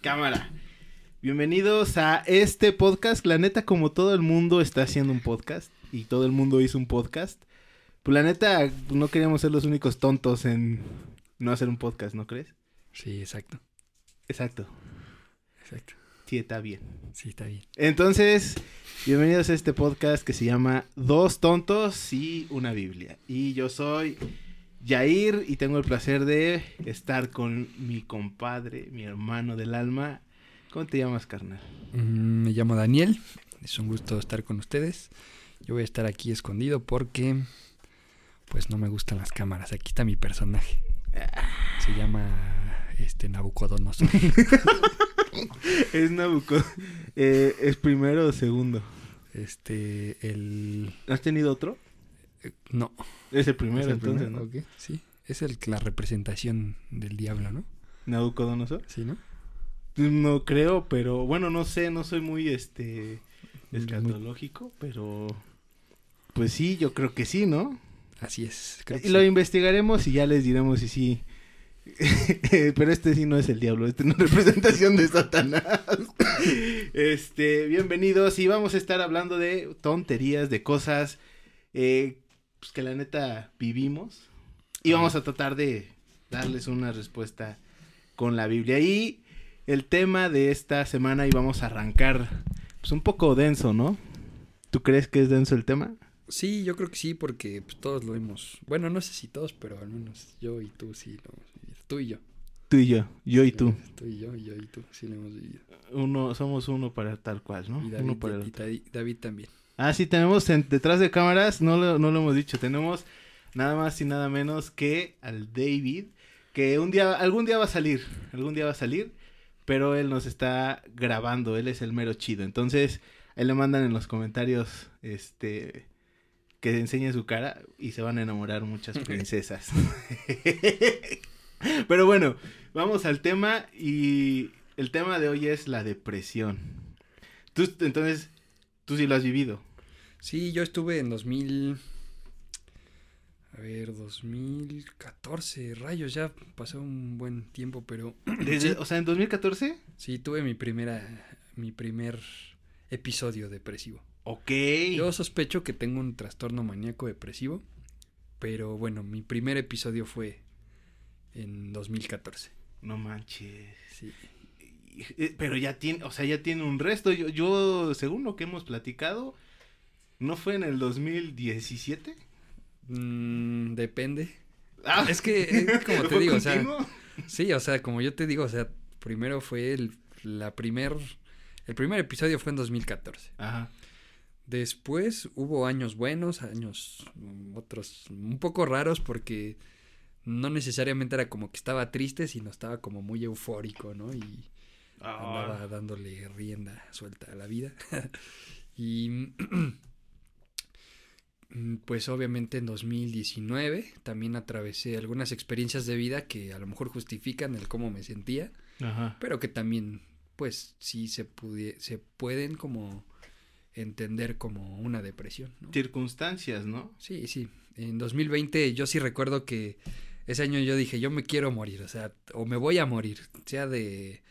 Cámara. Bienvenidos a este podcast. La neta, como todo el mundo está haciendo un podcast y todo el mundo hizo un podcast, pues la neta, no queríamos ser los únicos tontos en no hacer un podcast, ¿no crees? Sí, exacto. Exacto. Exacto. Sí, está bien. Sí, está bien. Entonces, bienvenidos a este podcast que se llama Dos tontos y una Biblia. Y yo soy Jair y tengo el placer de estar con mi compadre, mi hermano del alma. ¿Cómo te llamas, carnal? Mm, me llamo Daniel. Es un gusto estar con ustedes. Yo voy a estar aquí escondido porque pues no me gustan las cámaras. Aquí está mi personaje. Se llama este Nabucodonosor. es Nabucodonosor. Eh, ¿Es primero o segundo? Este, el... ¿Has tenido otro? Eh, no. Es el primero, ¿Es el entonces, primero? ¿no? Ok, Sí, es el, la representación del diablo, ¿no? ¿Nabucodonosor? Sí, ¿no? No creo, pero bueno, no sé, no soy muy este escatológico, pero pues sí, yo creo que sí, ¿no? Así es. creo que Y lo sí. investigaremos y ya les diremos si sí. pero este sí no es el diablo, este no es representación de Satanás. este, bienvenidos y vamos a estar hablando de tonterías, de cosas eh, pues que la neta vivimos y vamos a tratar de darles una respuesta con la Biblia. Y el tema de esta semana y vamos a arrancar pues un poco denso, ¿no? ¿Tú crees que es denso el tema? Sí, yo creo que sí, porque pues, todos lo hemos. Bueno, no sé si todos, pero al menos yo y tú sí lo hemos vivido. Tú y yo. Tú y yo, yo y tú. Tú y yo, yo y tú, sí lo hemos vivido. Uno, somos uno para tal cual, ¿no? Y David, uno para el y otro. David- David también. Ah, sí, tenemos en- detrás de cámaras, no lo, no lo hemos dicho, tenemos nada más y nada menos que al David, que un día, algún día va a salir, algún día va a salir, pero él nos está grabando, él es el mero chido. Entonces, él le mandan en los comentarios, este, que enseñe su cara y se van a enamorar muchas princesas. pero bueno, vamos al tema y el tema de hoy es la depresión. Tú, entonces, tú sí lo has vivido. Sí, yo estuve en 2000. A ver, 2014. Rayos, ya pasó un buen tiempo, pero. Desde- Sí. O sea, en 2014. Sí, tuve mi primera. Mi primer episodio depresivo. Ok. Yo sospecho que tengo un trastorno maníaco depresivo. Pero bueno, mi primer episodio fue en 2014. No manches. Sí. Eh, Pero ya tiene, o sea, ya tiene un resto. Yo, yo, según lo que hemos platicado, ¿no fue en el 2017? Mm, depende. Ah, Es que, es como te ¿fue digo, o sea? Sí, o sea, como yo te digo, o sea, primero fue el, la primer, el primer episodio fue en 2014. Ajá. Después hubo años buenos, años mm, otros un poco raros porque no necesariamente era como que estaba triste, sino estaba como muy eufórico, ¿no? Y andaba dándole rienda suelta a la vida. y mm, pues obviamente en 2019 también atravesé algunas experiencias de vida que a lo mejor justifican el cómo me sentía, Ajá. pero que también pues sí se, se pueden como entender como una depresión. ¿no? Circunstancias, ¿no? Sí, sí. En 2020 yo sí recuerdo que ese año yo dije, yo me quiero morir, o sea, o me voy a morir, sea de,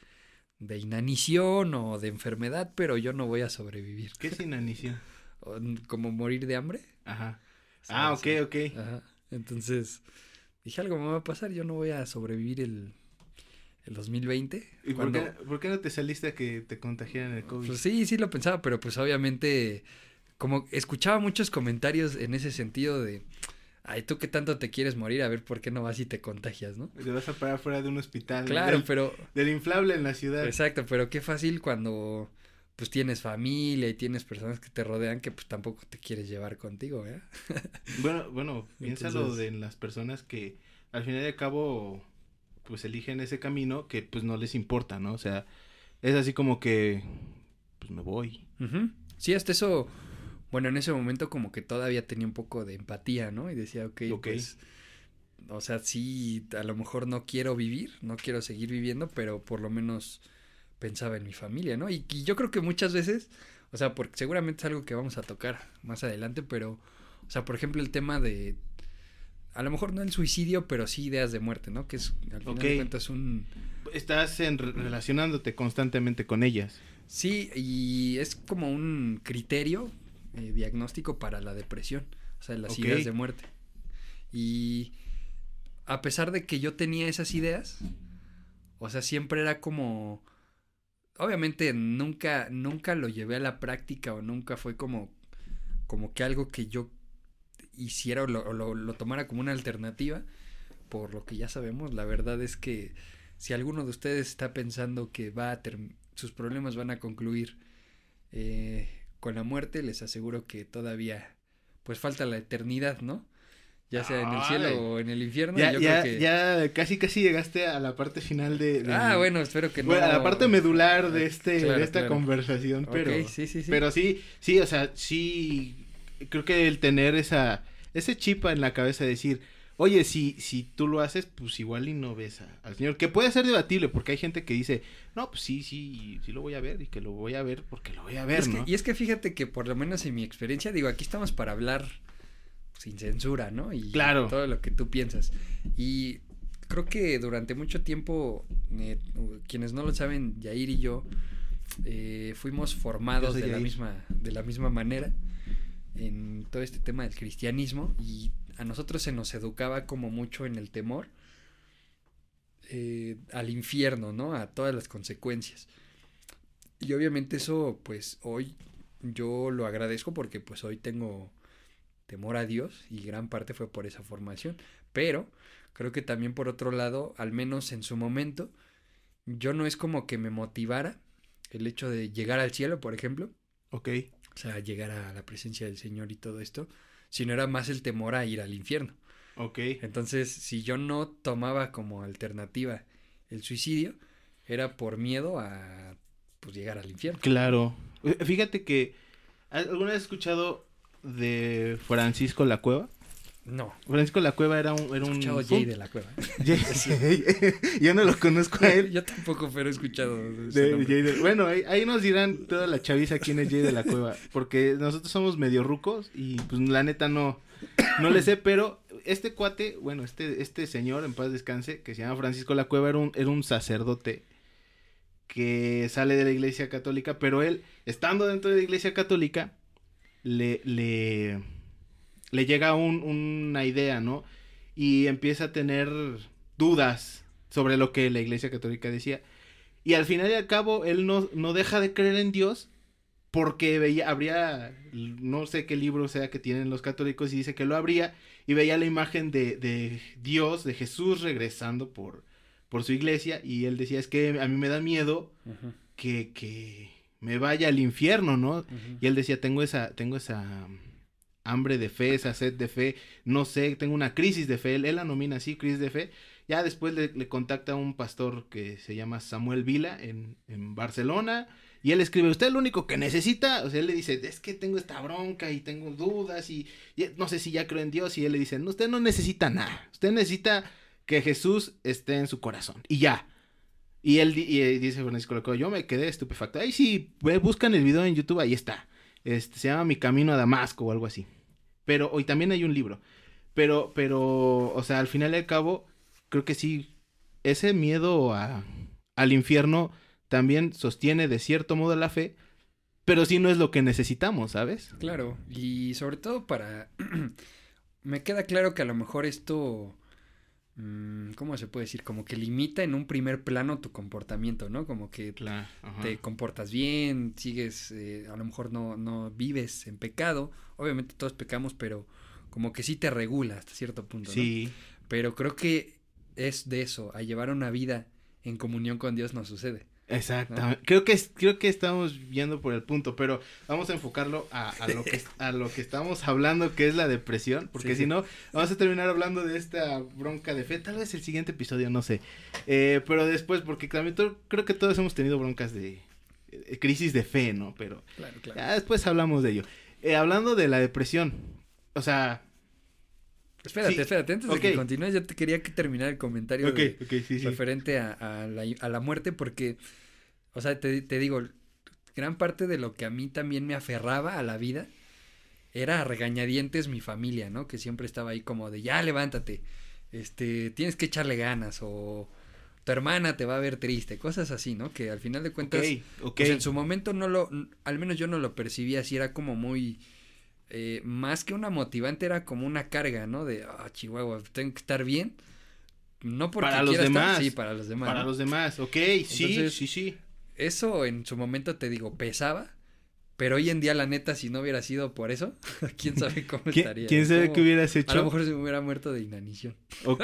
de inanición o de enfermedad, pero yo no voy a sobrevivir. ¿Qué es inanición? Como morir de hambre. Ajá. Ah, ok, ok. Ajá. Entonces, dije, algo me va a pasar, yo no voy a sobrevivir el, el 2020. ¿Y por Cuando- qué, por qué no te saliste a que te contagiaran el COVID? Pues sí, sí lo pensaba, pero pues obviamente como escuchaba muchos comentarios en ese sentido de, ay, tú qué tanto te quieres morir, a ver por qué no vas y te contagias, ¿no? Te vas a parar fuera de un hospital. Claro, del, pero del inflable en la ciudad. exacto, pero qué fácil cuando pues tienes familia y tienes personas que te rodean que pues tampoco te quieres llevar contigo, ¿eh? Bueno, bueno, piénsalo Entonces- de las personas que al final y al cabo pues eligen ese camino que pues no les importa, ¿no? O sea, es así como que pues me voy. Ujú. Sí, hasta eso, bueno, en ese momento como que todavía tenía un poco de empatía, ¿no? Y decía, ok, Ok. pues, o sea, sí, a lo mejor no quiero vivir, no quiero seguir viviendo, pero por lo menos pensaba en mi familia, ¿no? Y, y yo creo que muchas veces, o sea, porque seguramente es algo que vamos a tocar más adelante, pero, o sea, por ejemplo, el tema de, a lo mejor no el suicidio, pero sí ideas de muerte, ¿no? Que es, al final de cuentas, un... Estás en, relacionándote constantemente con ellas. Sí, y es como un criterio eh, diagnóstico para la depresión, o sea, las ideas de muerte. Y a pesar de que yo tenía esas ideas, o sea, siempre era como... Obviamente nunca, nunca lo llevé a la práctica o nunca fue como, como que algo que yo hiciera o lo, tomara como una alternativa, por lo que ya sabemos, la verdad es que si alguno de ustedes está pensando que va a sus problemas van a concluir eh, con la muerte, les aseguro que todavía pues falta la eternidad, ¿no? Ya sea en el cielo o en el infierno. Ya, ya, casi casi llegaste a la parte final de... ah, bueno, espero que no. a la parte medular de, este, de esta conversación, pero... sí, sí, sí. Pero sí, sí, o sea, sí creo que el tener esa, ese chip en la cabeza de decir, oye, si, si tú lo haces, pues igual y no ves al Señor, que puede ser debatible, porque hay gente que dice, no, pues sí, sí, sí lo voy a ver, y que lo voy a ver porque lo voy a ver, ¿no? y es que fíjate que por lo menos en mi experiencia, digo, aquí estamos para hablar sin censura, ¿no? Y claro. todo lo que tú piensas. Y creo que durante mucho tiempo, eh, quienes no lo saben, Yair y yo, eh, fuimos formados de la, misma, de la misma manera en todo este tema del cristianismo y a nosotros se nos educaba como mucho en el temor eh, al infierno, ¿no? A todas las consecuencias. Y obviamente eso, pues hoy yo lo agradezco porque pues hoy tengo temor a Dios y gran parte fue por esa formación. Pero creo que también por otro lado, al menos en su momento, yo no es como que me motivara el hecho de llegar al cielo, por ejemplo. Ok o sea, llegar a la presencia del Señor y todo esto, sino era más el temor a ir al infierno. Ok. Entonces, si yo no tomaba como alternativa el suicidio, era por miedo a pues, llegar al infierno. Claro. Fíjate que, ¿alguna vez has escuchado de Francisco La Cueva? No. Francisco La Cueva era un... Era un Jay de La Cueva. Yo no lo conozco a él. Yo tampoco, pero he escuchado. Bueno, ahí, nos dirán toda la chaviza quién es Jay de La Cueva. Porque nosotros somos medio rucos y pues la neta no, no le sé, pero este cuate, bueno, este, este señor, en paz descanse, que se llama Francisco La Cueva, era un, era un sacerdote que sale de la iglesia católica, pero él, estando dentro de la iglesia católica, le... le le llega una idea, ¿no? Y empieza a tener dudas sobre lo que la Iglesia Católica decía. Y al final y al cabo, él no, no deja de creer en Dios porque veía, habría, no sé qué libro sea que tienen los católicos y dice que lo habría y veía la imagen de, de Dios, de Jesús regresando por, por su iglesia y él decía, es que a mí me da miedo que, que me vaya al infierno, ¿no? Y él decía, tengo esa, tengo esa hambre de fe, esa sed de fe, no sé, tengo una crisis de fe, él, la nomina así, crisis de fe. Ya después le, contacta a un pastor que se llama Samuel Vila en, en, Barcelona y él escribe, usted es lo único que necesita, o sea, él le dice, es que tengo esta bronca y tengo dudas y, no sé si ya creo en Dios y él le dice, no, usted no necesita nada, usted necesita que Jesús esté en su corazón y ya. Y él y, dice Francisco yo me quedé estupefacto. Ahí sí, buscan el video en YouTube, ahí está. Este, se llama Mi Camino a Damasco o algo así. Pero hoy también hay un libro. Pero, pero, o sea, al final y al cabo, creo que sí, ese miedo a, al infierno también sostiene de cierto modo la fe, pero sí no es lo que necesitamos, ¿sabes? Claro, y sobre todo para... Me queda claro que a lo mejor esto... Mm, ¿Cómo se puede decir? Como que limita en un primer plano tu comportamiento, ¿no? Como que te comportas bien, sigues, eh, a lo mejor no, no vives en pecado, Obviamente todos pecamos, pero como que sí te regula hasta cierto punto. Sí. Pero creo que es de eso, a llevar una vida en comunión con Dios no sucede. Exactamente. Creo que creo que estamos viendo por el punto, pero vamos a enfocarlo a, lo que a lo que estamos hablando, que es la depresión, porque si no vamos a terminar hablando de esta bronca de fe, tal vez el siguiente episodio, no sé, eh, pero después, porque también creo que todos hemos tenido broncas de, crisis de fe, ¿no? Pero ya después hablamos de ello. Eh, hablando de la depresión, o sea... Espérate, espérate, antes de que continúes, yo te quería que terminar el comentario referente a, la, muerte, porque, o sea, te, digo, gran parte de lo que a mí también me aferraba a la vida era a regañadientes mi familia, ¿no? Que siempre estaba ahí como de, ya levántate, este, tienes que echarle ganas o tu hermana te va a ver triste, cosas así, ¿no? Que al final de cuentas, pues en su momento no lo, al menos yo no lo percibía así, era como muy, eh, más que una motivante, era como una carga, ¿no? De, ah, Chihuahua, tengo que estar bien. No porque Para los quiera estar- demás. sí, para los demás. Para ¿no? los demás, ok, sí, Entonces, sí, sí. Eso en su momento te digo, pesaba. Pero hoy en día, la neta, si no hubiera sido por eso, quién sabe cómo ¿Quién, estaría. quién sabe Cómo- qué hubieras A lo hecho? mejor se me hubiera muerto de inanición. O-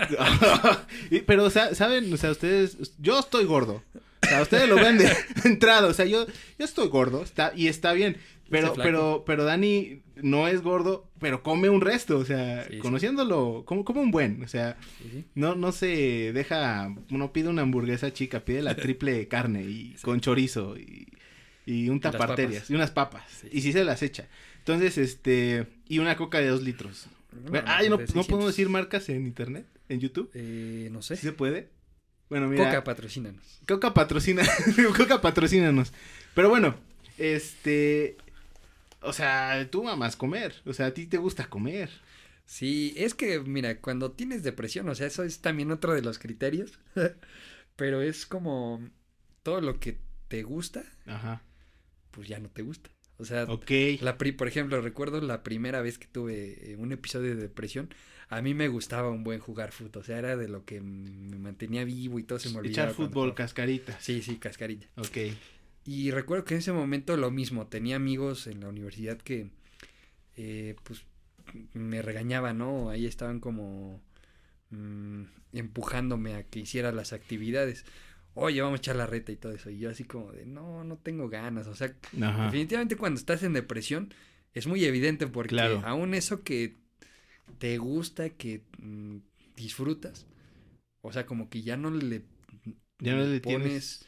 Y- Pero, o sea, ¿saben? O sea, ustedes... Yo estoy gordo. O sea, ustedes lo ven de entrada. O sea, yo, yo estoy gordo. Está, y está bien. Pero, pero, pero Dani no es gordo, pero come un resto. O sea, Sí, sí. conociéndolo, como, como un buen. O sea, Sí, no, no se deja... No pide una hamburguesa chica, pide la triple carne y con chorizo y, y un taparterias. Y unas papas. Y sí se las echa. Entonces, este... Y una coca de dos litros. No, de no 600. podemos decir marcas en internet, en YouTube. Eh, no sé. ¿Sí se puede? Bueno, mira. Coca, Coca, patrocínanos. patrocina. Coca patrocínanos. Pero bueno, este. O sea, tú amas comer. O sea, a ti te gusta comer. Sí, es que, mira, cuando tienes depresión, o sea, eso es también otro de los criterios. Pero es como todo lo que te gusta, Ajá. pues ya no te gusta. O sea. La pri- por ejemplo, recuerdo la primera vez que tuve eh, un episodio de depresión, a mí me gustaba un buen jugar fútbol, o sea, era de lo que me mantenía vivo y todo se me olvidaba. Echar fútbol, jugaba. cascaritas. Sí, sí, cascarilla. Ok. Y recuerdo que en ese momento lo mismo, tenía amigos en la universidad que, eh, pues, me regañaban, ¿no? Ahí estaban como mm, empujándome a que hiciera las actividades. Oye, vamos a echar la reta y todo eso. Y yo así como de, no, no tengo ganas. O sea, Ajá. Definitivamente cuando estás en depresión es muy evidente porque Claro. aún eso que te gusta, que mm, disfrutas, o sea, como que ya no le, Ya no le pones,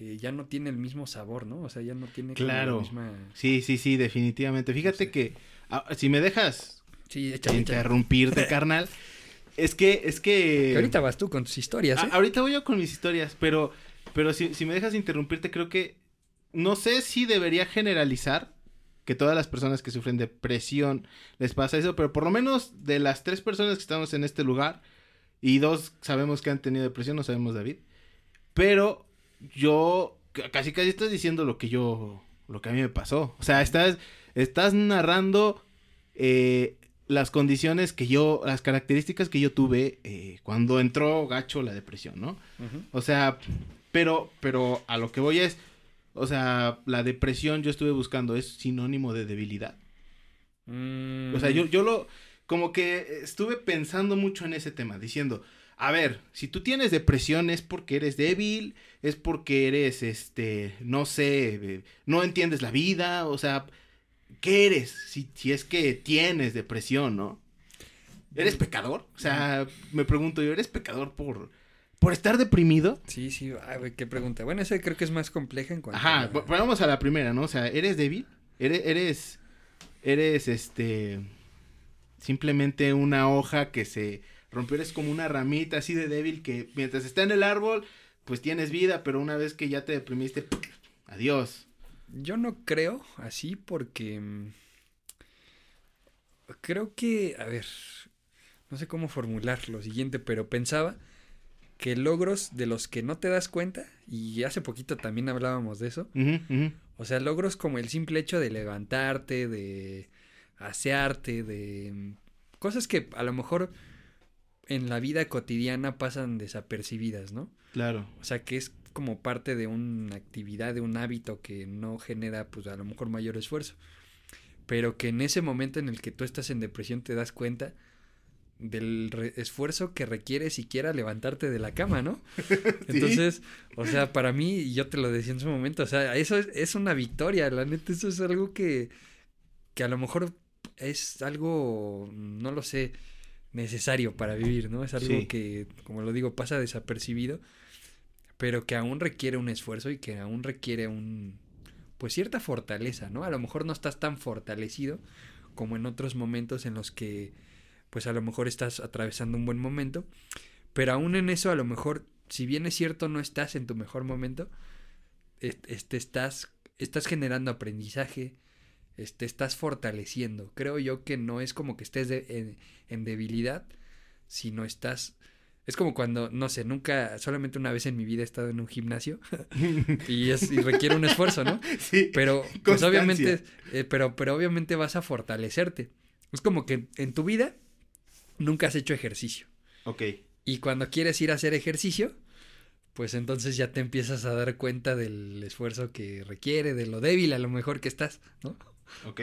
eh, ya no tiene el mismo sabor, ¿no? O sea, ya no tiene como la Claro. misma... Sí, sí, sí, definitivamente. Fíjate sé. que si me dejas Sí, échale, échale. interrumpirte, carnal, es que, es que. Que ahorita vas tú con tus historias, A- ¿eh? ahorita voy yo con mis historias, pero, pero si, si me dejas interrumpirte, creo que no sé si debería generalizar que todas las personas que sufren depresión les pasa eso, pero por lo menos de las tres personas que estamos en este lugar y dos sabemos que han tenido depresión, no sabemos David, pero yo casi casi estás diciendo lo que yo, lo que a mí me pasó, o sea, estás, estás narrando eh, las condiciones que yo, las características que yo tuve eh, cuando entró gacho la depresión, ¿no? O sea, pero, pero a lo que voy es, o sea, la depresión yo estuve buscando es sinónimo de debilidad. Mm, O sea, yo, yo lo, como que estuve pensando mucho en ese tema, diciendo, a ver, si tú tienes depresión es porque eres débil, es porque eres, este, no sé, eh, no entiendes la vida, o sea, ¿qué eres? Si, si es que tienes depresión, ¿no? ¿Eres pecador? O sea, me pregunto yo, ¿eres pecador por, por estar deprimido? Sí, sí, ay, qué pregunta. Bueno, esa creo que es más compleja en cuanto Ajá, a... vamos a la primera, ¿no? O sea, ¿eres débil? ¿Eres, eres, eres, este, simplemente una hoja que se rompió? Eres como una ramita así de débil que mientras está en el árbol, pues tienes vida, pero una vez que ya te deprimiste, adiós. Yo no creo así porque mm, creo que, a ver, no sé cómo formular lo siguiente, pero pensaba que logros de los que no te das cuenta, y hace poquito también hablábamos de eso, o sea, logros como el simple hecho de levantarte, de asearte, de mm, cosas que a lo mejor en la vida cotidiana pasan desapercibidas, ¿no? Claro. O sea, que es como parte de una actividad, de un hábito que no genera, pues a lo mejor mayor esfuerzo. Pero que en ese momento en el que tú estás en depresión te das cuenta del esfuerzo que requiere siquiera levantarte de la cama, ¿no? Entonces, o sea, para mí, y yo te lo decía en su momento, o sea, eso es, es una victoria, la neta, eso es algo que, que a lo mejor es algo, no lo sé, necesario para vivir, ¿no? Es algo Sí. que, como lo digo, pasa desapercibido, pero que aún requiere un esfuerzo y que aún requiere un, pues cierta fortaleza, ¿no? A lo mejor no estás tan fortalecido como en otros momentos en los que, pues a lo mejor estás atravesando un buen momento, pero aún en eso a lo mejor, si bien es cierto no estás en tu mejor momento, est- este, estás, estás generando aprendizaje, te estás fortaleciendo. Creo yo que no es como que estés en, debilidad, sino estás... Es como cuando, no sé, nunca, solamente una vez en mi vida he estado en un gimnasio y, es, requiere un esfuerzo, ¿no? Sí. Pero, pues obviamente, eh, pero, pero obviamente vas a fortalecerte. Es como que en tu vida nunca has hecho ejercicio. Ok. Y cuando quieres ir a hacer ejercicio, pues entonces ya te empiezas a dar cuenta del esfuerzo que requiere, de lo débil a lo mejor que estás, ¿no?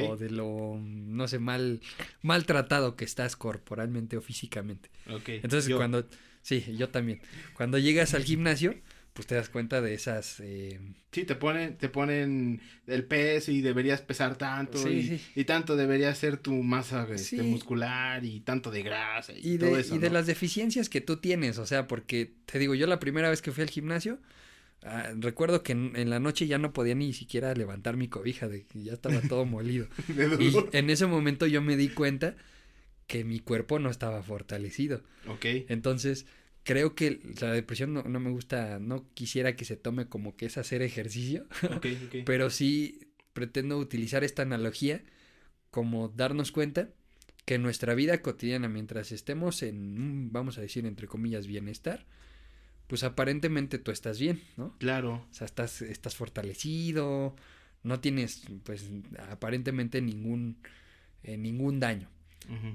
O de lo, no sé, mal, maltratado que estás corporalmente o físicamente. Entonces cuando, sí, yo también. Cuando llegas al gimnasio, pues te das cuenta de esas... Eh... Sí, te ponen, te ponen el peso y deberías pesar tanto y, tanto debería ser tu masa este, muscular y tanto de grasa y, todo eso. Y de las deficiencias que tú tienes, o sea, porque te digo, yo la primera vez que fui al gimnasio, ah, recuerdo que en, la noche ya no podía ni siquiera levantar mi cobija, de que ya estaba todo molido. y en ese momento yo me di cuenta que mi cuerpo no estaba fortalecido. Ok. Entonces creo que la depresión no, me gusta, no quisiera que se tome como que es hacer ejercicio, pero sí pretendo utilizar esta analogía como darnos cuenta que en nuestra vida cotidiana, mientras estemos en, vamos a decir, entre comillas, bienestar, pues aparentemente tú estás bien, ¿no? Claro. O sea, estás, estás fortalecido, no tienes, pues, aparentemente ningún, eh, ningún daño.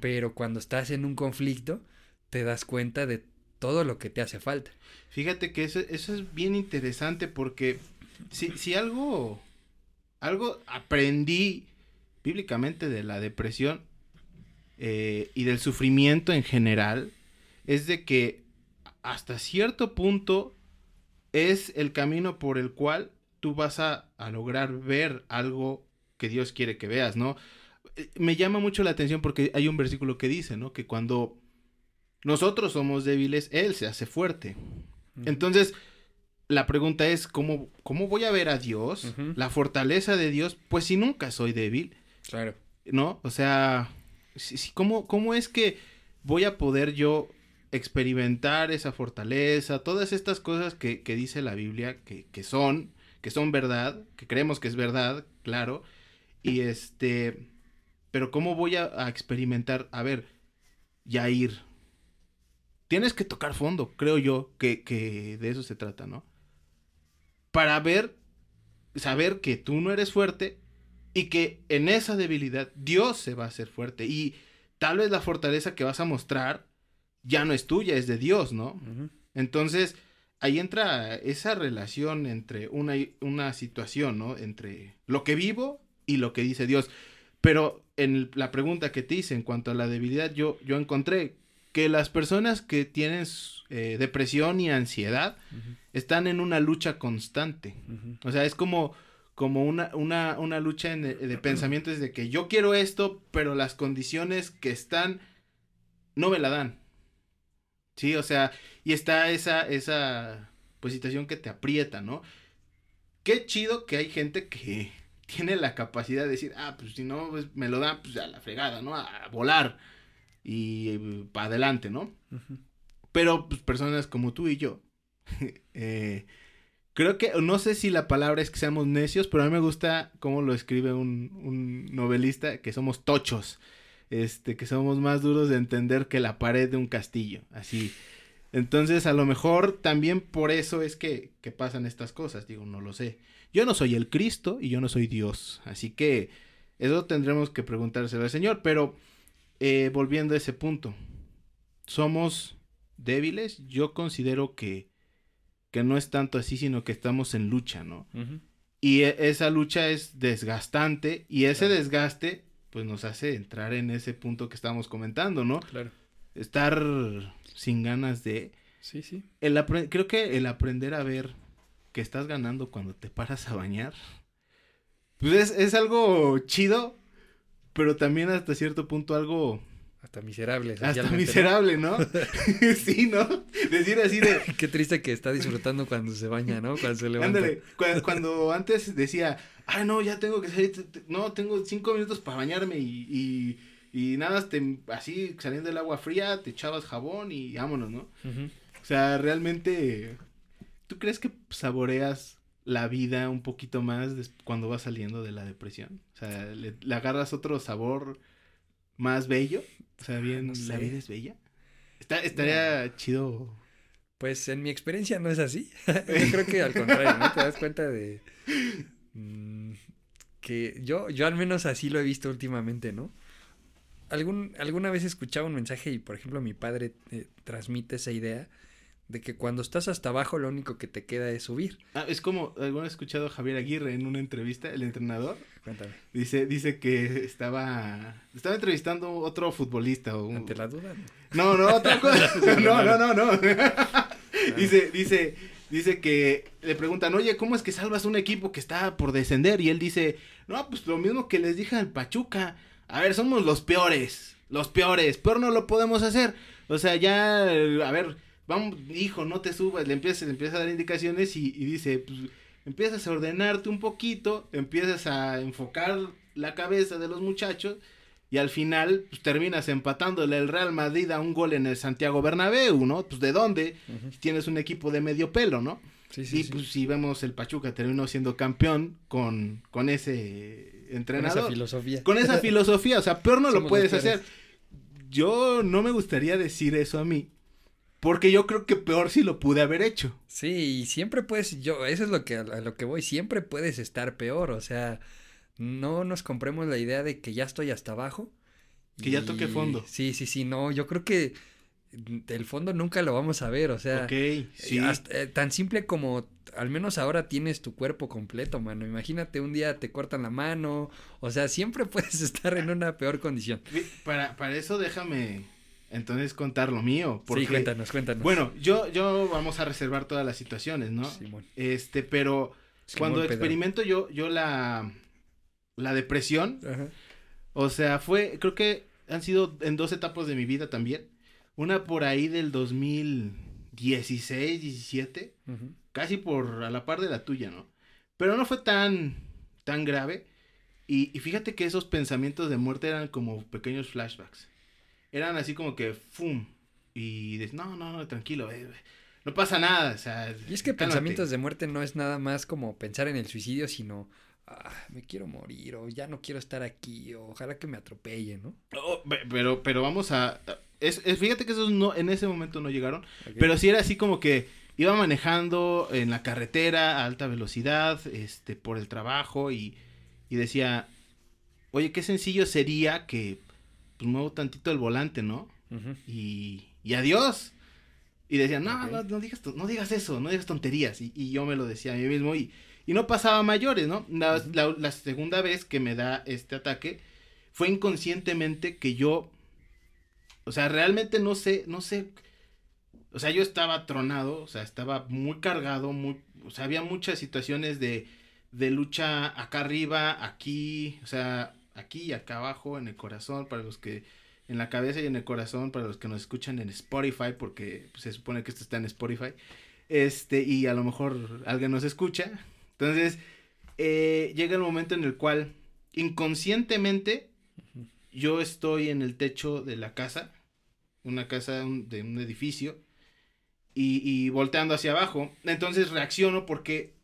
Pero cuando estás en un conflicto, te das cuenta de todo lo que te hace falta. Fíjate que eso, eso es bien interesante porque si, si algo, algo aprendí bíblicamente de la depresión eh, y del sufrimiento en general, es de que hasta cierto punto es el camino por el cual tú vas a, a lograr ver algo que Dios quiere que veas, ¿no? Eh, me llama mucho la atención porque hay un versículo que dice, ¿no? Que cuando nosotros somos débiles, Él se hace fuerte. Entonces, la pregunta es, ¿cómo, cómo voy a ver a Dios? La fortaleza de Dios, pues si nunca soy débil. Claro. ¿No? O sea, si, ¿cómo, ¿cómo es que voy a poder yo experimentar esa fortaleza? Todas estas cosas que, que dice la Biblia, que, que, son, que son verdad, que creemos que es verdad, claro. Y este, pero ¿cómo voy a, experimentar? A ver, ir tienes que tocar fondo, creo yo, que, que de eso se trata, ¿no? Para ver, saber que tú no eres fuerte y que en esa debilidad Dios se va a hacer fuerte. Y tal vez la fortaleza que vas a mostrar ya no es tuya, es de Dios, ¿no? Entonces, ahí entra esa relación entre una, una situación, ¿no? Entre lo que vivo y lo que dice Dios. Pero en la pregunta que te hice en cuanto a la debilidad, yo, yo encontré que las personas que tienen eh, depresión y ansiedad están en una lucha constante. O sea, es como, como una, una, una lucha en, de pensamientos de que yo quiero esto, pero las condiciones que están no me la dan. Sí, o sea, y está esa, esa pues, situación que te aprieta, ¿no? Qué chido que hay gente que tiene la capacidad de decir, ah, pues si no pues, me lo dan, pues a la fregada, ¿no? A volar y eh, para adelante, ¿no? Pero pues, personas como tú y yo, eh, creo que, no sé si la palabra es que seamos necios, pero a mí me gusta cómo lo escribe un, un novelista, que somos tochos, este, que somos más duros de entender que la pared de un castillo, así. Entonces, a lo mejor también por eso es que, que pasan estas cosas, digo, no lo sé. Yo no soy el Cristo y yo no soy Dios, así que eso tendremos que preguntárselo al Señor, pero eh, volviendo a ese punto, somos débiles. Yo considero que, que no es tanto así, sino que estamos en lucha, ¿no? Y e, esa lucha es desgastante y ese desgaste pues nos hace entrar en ese punto que estamos comentando, ¿no? Claro. Estar sin ganas de... Sí, sí. El creo que el aprender a ver que estás ganando cuando te paras a bañar, pues es, es algo chido, pero también hasta cierto punto algo... Hasta miserable. Hasta miserable, ¿no? sí, ¿no? Decir así de... Qué triste que está disfrutando cuando se baña, ¿no? Cuando se levanta. Ándale, cuando, antes decía, ay, no, ya tengo que salir, no, tengo cinco minutos para bañarme y, y, nada, te, así saliendo del agua fría, te echabas jabón y vámonos, ¿no? O sea, realmente, ¿tú crees que saboreas la vida un poquito más cuando vas saliendo de la depresión. O sea, le, agarras otro sabor más bello. O sea, bien, la vida es bella. Está, estaría chido. Pues en mi experiencia no es así. yo creo que al contrario, ¿no? Te das cuenta de mm, que yo, yo al menos así lo he visto últimamente, ¿no? Algún, alguna vez escuchaba un mensaje y, por ejemplo, mi padre eh, transmite esa idea de que cuando estás hasta abajo lo único que te queda es subir. Ah, es como, ¿alguna vez escuchado a Javier Aguirre en una entrevista, el entrenador? Cuéntame. Dice, dice que estaba, estaba entrevistando otro futbolista. O ¿Ante la duda? No, no, otra cosa. no, no, no, no. dice, dice, dice que le preguntan, oye, ¿cómo es que salvas un equipo que está por descender? Y él dice, no, pues lo mismo que les dije al Pachuca. A ver, somos los peores, los peores, peor no lo podemos hacer. O sea, ya, a ver vamos, hijo, no te subas, le empiezas, le a dar indicaciones y, dice, pues empiezas a ordenarte un poquito, empiezas a enfocar la cabeza de los muchachos y al final pues, terminas empatándole el Real Madrid a un gol en el Santiago Bernabéu, ¿no? Pues de dónde? Tienes un equipo de medio pelo, ¿no? Sí, sí, y pues si vemos el Pachuca terminó siendo campeón con, con ese entrenador. Con esa filosofía. Con esa filosofía, o sea, peor no lo puedes hacer. Yo no me gustaría decir eso a mí, porque yo creo que peor si lo pude haber hecho. Sí, y siempre puedes, yo, eso es lo que, a lo que voy, siempre puedes estar peor, o sea, no nos compremos la idea de que ya estoy hasta abajo. Que ya toqué fondo. Sí, sí, sí, no, yo creo que el fondo nunca lo vamos a ver, o sea, okay, sí. Eh, tan simple como al menos ahora tienes tu cuerpo completo, mano. Imagínate un día te cortan la mano, o sea, siempre puedes estar en una peor condición. Para, para eso déjame entonces contar lo mío. Porque, sí, cuéntanos, cuéntanos. Bueno, yo, yo vamos a reservar todas las situaciones, ¿no? Este, pero cuando experimento yo, yo la, la depresión, o sea, fue, creo que han sido en dos etapas de mi vida también. Una por ahí del 2016, 17, casi por a la par de la tuya, ¿no? Pero no fue tan, tan grave. Y, y fíjate que esos pensamientos de muerte eran como pequeños flashbacks eran así como que, ¡fum! Y dices, no, no, no, tranquilo, eh, no pasa nada, o sea. Y es que pensamientos de muerte no es nada más como pensar en el suicidio, sino, ah, me quiero morir, o ya no quiero estar aquí, o ojalá que me atropelle, ¿no? Oh, pero, pero vamos a. Es, fíjate que esos no, en ese momento no llegaron, pero sí era así como que iba manejando en la carretera a alta velocidad, este, por el trabajo, y, y decía, oye, qué sencillo sería que pues muevo tantito el volante, ¿no? y, y adiós. Y decían, no, no, no, digas, no digas eso, no digas tonterías. Y, y, yo me lo decía a mí mismo y, y no pasaba mayores, ¿no? La, la, segunda vez que me da este ataque fue inconscientemente que yo, o sea, realmente no sé, no sé, o sea, yo estaba tronado, o sea, estaba muy cargado, muy, o sea, había muchas situaciones de, de lucha acá arriba, aquí, o sea, aquí y acá abajo en el corazón para los que en la cabeza y en el corazón para los que nos escuchan en Spotify porque pues, se supone que esto está en Spotify. Este y a lo mejor alguien nos escucha. Entonces eh, llega el momento en el cual inconscientemente yo estoy en el techo de la casa una casa de un edificio y, y volteando hacia abajo. Entonces reacciono porque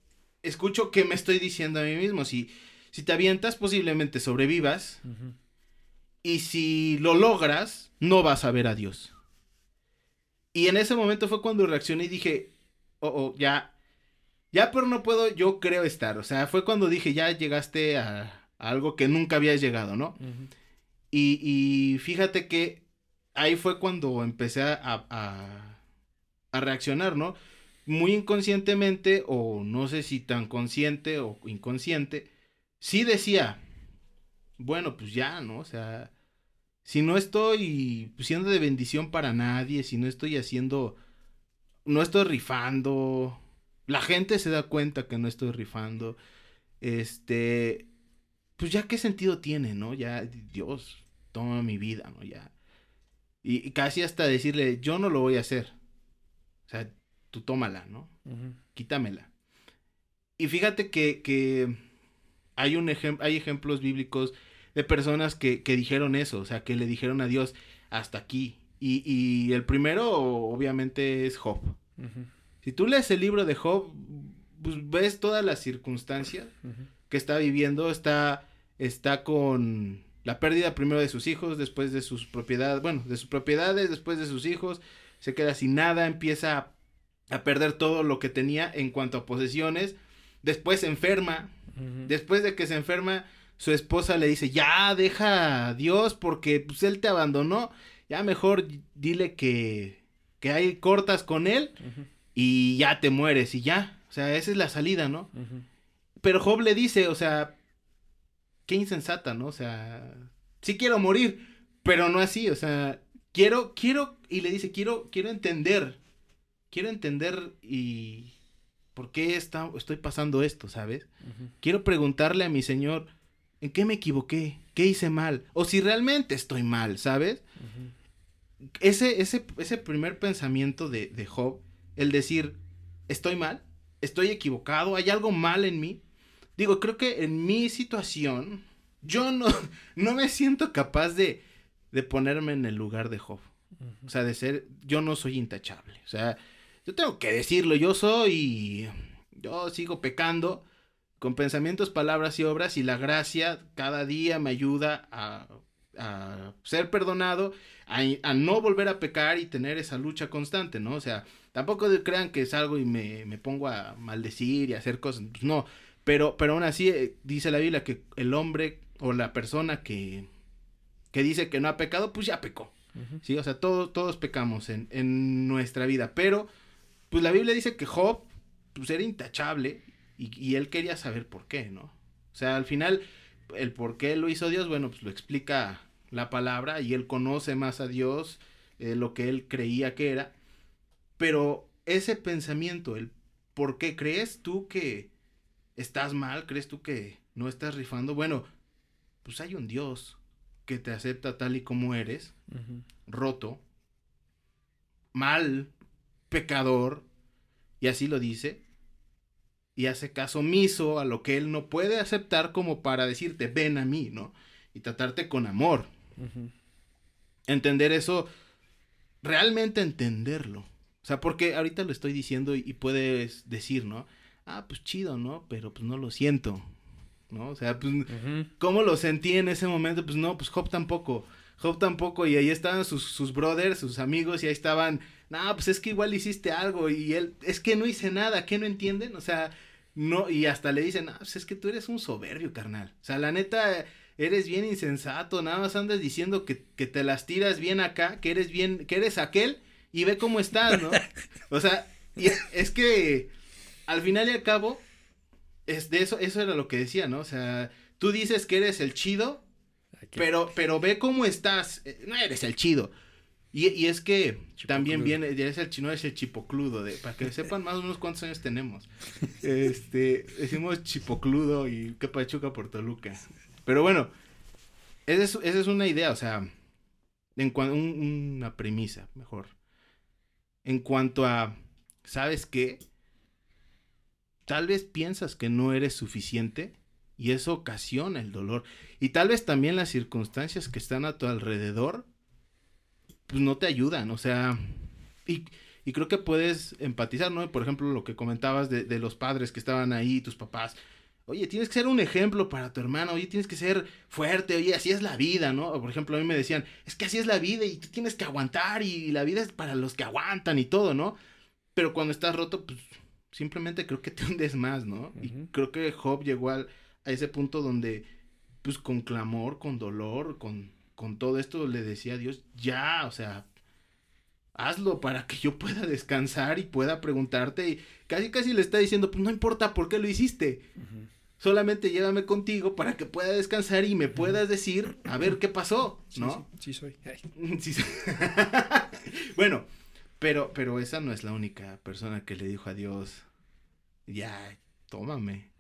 escucho que me estoy diciendo a mí mismo. Si si te avientas, posiblemente sobrevivas. Y si lo logras, no vas a ver a Dios. Y en ese momento fue cuando reaccioné y dije, oh, oh, ya, ya, pero no puedo, yo creo estar. O sea, fue cuando dije, ya llegaste a, algo que nunca habías llegado, ¿no? y, y, fíjate que ahí fue cuando empecé a, a, a, reaccionar, ¿no? Muy inconscientemente, o no sé si tan consciente o inconsciente, sí decía, bueno, pues ya, ¿no? O sea, si no estoy siendo de bendición para nadie, si no estoy haciendo, no estoy rifando, la gente se da cuenta que no estoy rifando, este, pues ya qué sentido tiene, ¿no? Ya, Dios, toma mi vida, ¿no? Ya. Y, casi hasta decirle, yo no lo voy a hacer. O sea, tú tómala, ¿no? Quítamela. Y fíjate que, que hay, un hay ejemplos bíblicos de personas que, dijeron eso, o sea, que le dijeron a Dios hasta aquí. Y, el primero, obviamente, es Job. Si tú lees el libro de Job, pues ves todas las circunstancias que está viviendo, está, está con la pérdida primero de sus hijos, después de sus propiedades, bueno, de sus propiedades, después de sus hijos, se queda sin nada, empieza a, perder todo lo que tenía en cuanto a posesiones, después se enferma, después de que se enferma, su esposa le dice, ya deja a Dios porque pues él te abandonó, ya mejor dile que, que hay cortas con él y ya te mueres y ya, o sea, esa es la salida, ¿no? Pero Job le dice, o sea, qué insensata, ¿no? O sea, sí quiero morir, pero no así, o sea, quiero, quiero, y le dice, quiero, quiero entender, quiero entender y por qué está, estoy pasando esto, ¿sabes? Quiero preguntarle a mi Señor, ¿en qué me equivoqué? ¿Qué hice mal? O si realmente estoy mal, ¿sabes? ese, ese, ese primer pensamiento de, de Job, el decir, estoy mal, estoy equivocado, hay algo mal en mí, Digo, creo que en mi situación, yo no, no me siento capaz de, de ponerme en el lugar de Job. O sea, de ser, yo no soy intachable. O sea, yo tengo que decirlo, yo soy, yo sigo pecando con pensamientos, palabras y obras y la gracia cada día me ayuda a, a ser perdonado, a, a, no volver a pecar y tener esa lucha constante, ¿no? O sea, tampoco crean que salgo y me, me pongo a maldecir y a hacer cosas, pues no, pero, pero aún así eh, dice la Biblia que el hombre o la persona que, que dice que no ha pecado, pues ya pecó. Sí, o sea, todos, todos pecamos en, en, nuestra vida. Pero, pues la Biblia dice que Job, pues era intachable y, y, él quería saber por qué, ¿no? O sea, al final, el por qué lo hizo Dios, bueno, pues lo explica la palabra y él conoce más a Dios, eh, lo que él creía que era. Pero ese pensamiento, el por qué crees tú que, ¿Estás mal? ¿Crees tú que no estás rifando? Bueno, pues hay un Dios que te acepta tal y como eres, roto, mal, pecador, y así lo dice, y hace caso omiso a lo que él no puede aceptar como para decirte, ven a mí, ¿no? Y tratarte con amor. Entender eso, realmente entenderlo. O sea, porque ahorita lo estoy diciendo y puedes decir, ¿no? ah, pues chido, ¿no? Pero pues no lo siento, ¿no? O sea, pues, ¿cómo lo sentí en ese momento? Pues no, pues Job tampoco. Job tampoco, y ahí estaban sus, sus brothers, sus amigos, y ahí estaban, no, pues es que igual hiciste algo, y él, es que no hice nada, ¿qué no entienden? O sea, no, y hasta le dicen, ah, pues es que tú eres un soberbio, carnal. O sea, la neta, eres bien insensato, nada más andas diciendo que, que te las tiras bien acá, que eres bien, que eres aquel, y ve cómo estás, ¿no? O sea, y es que al final y al cabo, es de eso, eso era lo que decía, ¿no? O sea, tú dices que eres el chido, pero, pero ve cómo estás. Eh, no eres el chido. Y, y es que también viene, eres el chino, es el chipocludo, de, para que sepan más o menos cuántos años tenemos. Este, decimos chipocludo y que pachuca por Toluca. Pero bueno, esa es, esa es una idea, o sea, en cuanto, una premisa, mejor. En cuanto a, ¿sabes qué? tal vez piensas que no eres suficiente y eso ocasiona el dolor. Y tal vez también las circunstancias que están a tu alrededor, pues no te ayudan, o sea, y, y creo que puedes empatizar, ¿no? Por ejemplo, lo que comentabas de, de, los padres que estaban ahí, tus papás. Oye, tienes que ser un ejemplo para tu hermano, oye, tienes que ser fuerte, oye, así es la vida, ¿no? Por ejemplo, a mí me decían, es que así es la vida y tú tienes que aguantar y la vida es para los que aguantan y todo, ¿no? Pero cuando estás roto, pues simplemente creo que te hundes más, ¿no? Y creo que Job llegó a ese punto donde, pues con clamor, con dolor, con, con todo esto le decía a Dios, ya, o sea, hazlo para que yo pueda descansar y pueda preguntarte. Y casi, casi le está diciendo, pues no importa por qué lo hiciste. Solamente llévame contigo para que pueda descansar y me puedas decir, a ver qué pasó, ¿no? Sí, sí, soy. sí soy. bueno, pero, pero esa no es la única persona que le dijo a Dios, ya, tómame.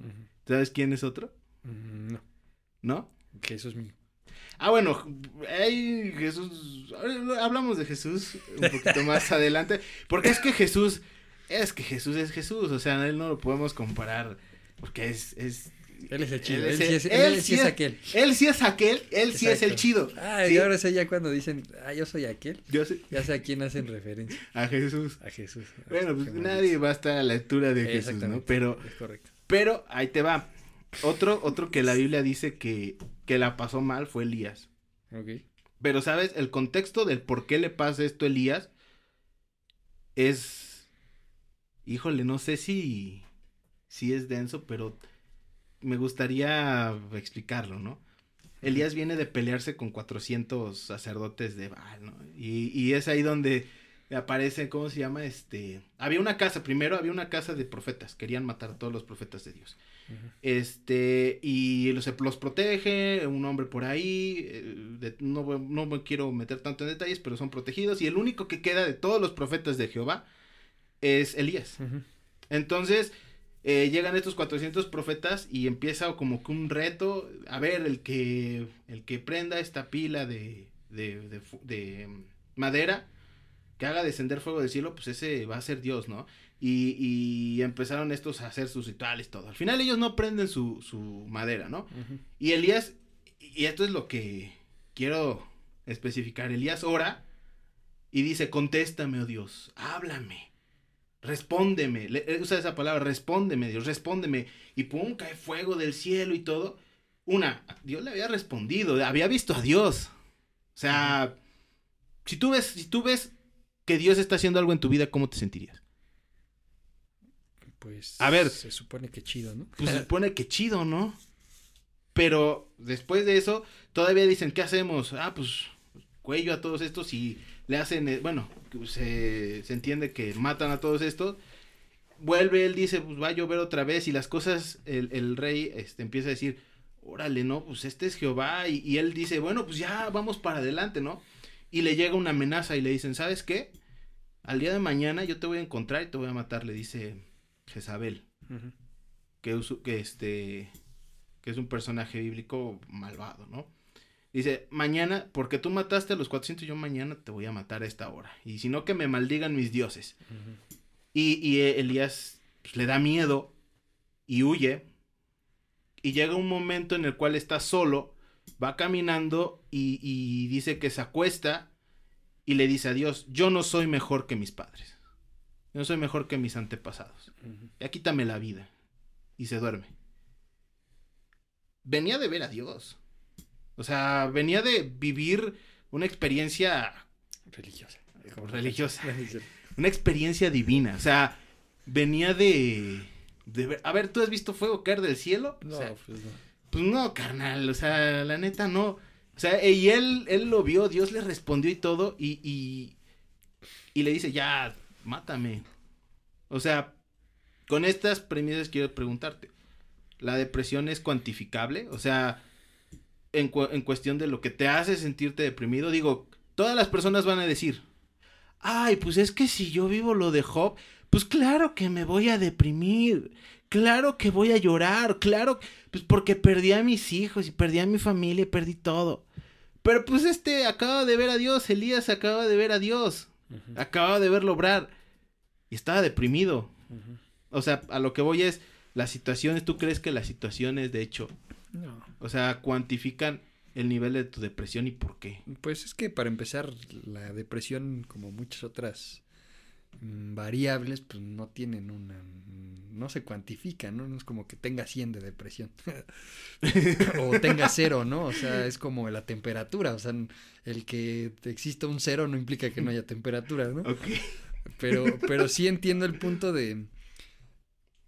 ¿Sabes quién es otro? Mm, no. ¿No? Jesús mío. Ah, bueno, hey, Jesús, hablamos de Jesús un poquito más adelante, porque es que Jesús, es que Jesús es Jesús, o sea, él no lo podemos comparar, porque es, es, Él es el chido. Él sí es, él él sí sí es es- aquel. Él sí es aquel, él sí es el chido. Ah, ¿sí? y ahora sé ya cuando dicen, ah, yo soy aquel. Yo sé, Ya sé a quién hacen referencia. a Jesús. A Jesús. Bueno, pues nadie va a estar a la altura de Jesús, ¿no? Pero, Es correcto. pero ahí te va. Otro, otro que la Biblia dice que, que la pasó mal fue Elías. Pero, ¿sabes? El contexto del por qué le pasa esto a Elías es. Híjole, no sé si. Si es denso, pero me gustaría explicarlo, ¿no? Elías viene de pelearse con 400 sacerdotes de Baal, ¿no? Y, y es ahí donde aparece, ¿cómo se llama? Este. Había una casa, primero había una casa de profetas, querían matar a todos los profetas de Dios. Este, y los, los protege, un hombre por ahí, eh, de- no, no me quiero meter tanto en detalles, pero son protegidos, y el único que queda de todos los profetas de Jehová es Elías. Entonces, eh, llegan estos 400 profetas y empieza como que un reto, a ver, el que, el que prenda esta pila de, de, de de, mm, madera, que haga descender fuego del cielo, pues ese va a ser Dios, ¿no? Y, y empezaron estos a hacer sus rituales, todo. Al final ellos no prenden su, su madera, ¿no? Y Elías, y esto es lo que quiero especificar, Elías ora y dice, contéstame, oh Dios, háblame, respóndeme, Le- eh, usa esa palabra, respóndeme, Dios, respóndeme, y pum, cae fuego del cielo y todo. Una, Dios le había respondido, había visto a Dios. O sea, si tú ves, si tú ves que Dios está haciendo algo en tu vida, ¿cómo te sentirías? Pues. A ver. Se supone que chido, ¿no? Pues se supone que chido, ¿no? Pero después de eso, todavía dicen, ¿qué hacemos? Ah, pues cuello a todos estos y le hacen, eh, bueno, se, se entiende que matan a todos estos. Vuelve, él dice, pues va a llover otra vez y las cosas, el, el rey este, empieza a decir, órale, no, pues este es Jehová. Y, y él dice, bueno, pues ya vamos para adelante, ¿no? Y le llega una amenaza y le dicen, ¿sabes qué? Al día de mañana yo te voy a encontrar y te voy a matar, le dice Jezabel que, este que es un personaje bíblico malvado, ¿no? Dice, mañana, porque tú mataste a los 400, yo mañana te voy a matar a esta hora. Y si no, que me maldigan mis dioses. Y eh, Elías pues, le da miedo y huye. Y llega un momento en el cual está solo, va caminando y, y dice que se acuesta y le dice a Dios, yo no soy mejor que mis padres. Yo no soy mejor que mis antepasados. Ya quítame la vida. Y se duerme. Venía de ver a Dios. O sea, venía de vivir una experiencia, Religiosa. Religiosa. Religiosa. una experiencia divina. O sea, venía de, de ver- a ver, ¿tú has visto fuego caer del cielo? No, O sea, pues no. pues no, carnal. O sea, la neta no. O sea, y él, él lo vio, Dios le respondió y todo, y, y, y le dice, ya, mátame. O sea, con estas premisas quiero preguntarte, ¿la depresión es cuantificable? O sea, en, cu- en cuestión de lo que te hace sentirte deprimido, digo, todas las personas van a decir, ay, pues es que si yo vivo lo de Job, pues claro que me voy a deprimir, claro que voy a llorar, claro, pues porque perdí a mis hijos y perdí a mi familia y perdí todo. Pero pues este acaba de ver a Dios, Elías acaba de ver a Dios, Ujú. acaba de verlo obrar estaba deprimido. O sea, a lo que voy es, las situaciones, ¿tú crees que las situaciones de hecho, No. o sea, cuantifican el nivel de tu depresión y por qué? Pues es que para empezar, la depresión, como muchas otras mm, variables, pues no tienen una... mm, no se cuantifican, ¿no? No es como que tenga 100 de depresión. o tenga cero, ¿no? O sea, es como la temperatura. O sea, el que exista un cero no implica que no haya temperatura, ¿no? Ok. Pero, pero sí entiendo el punto de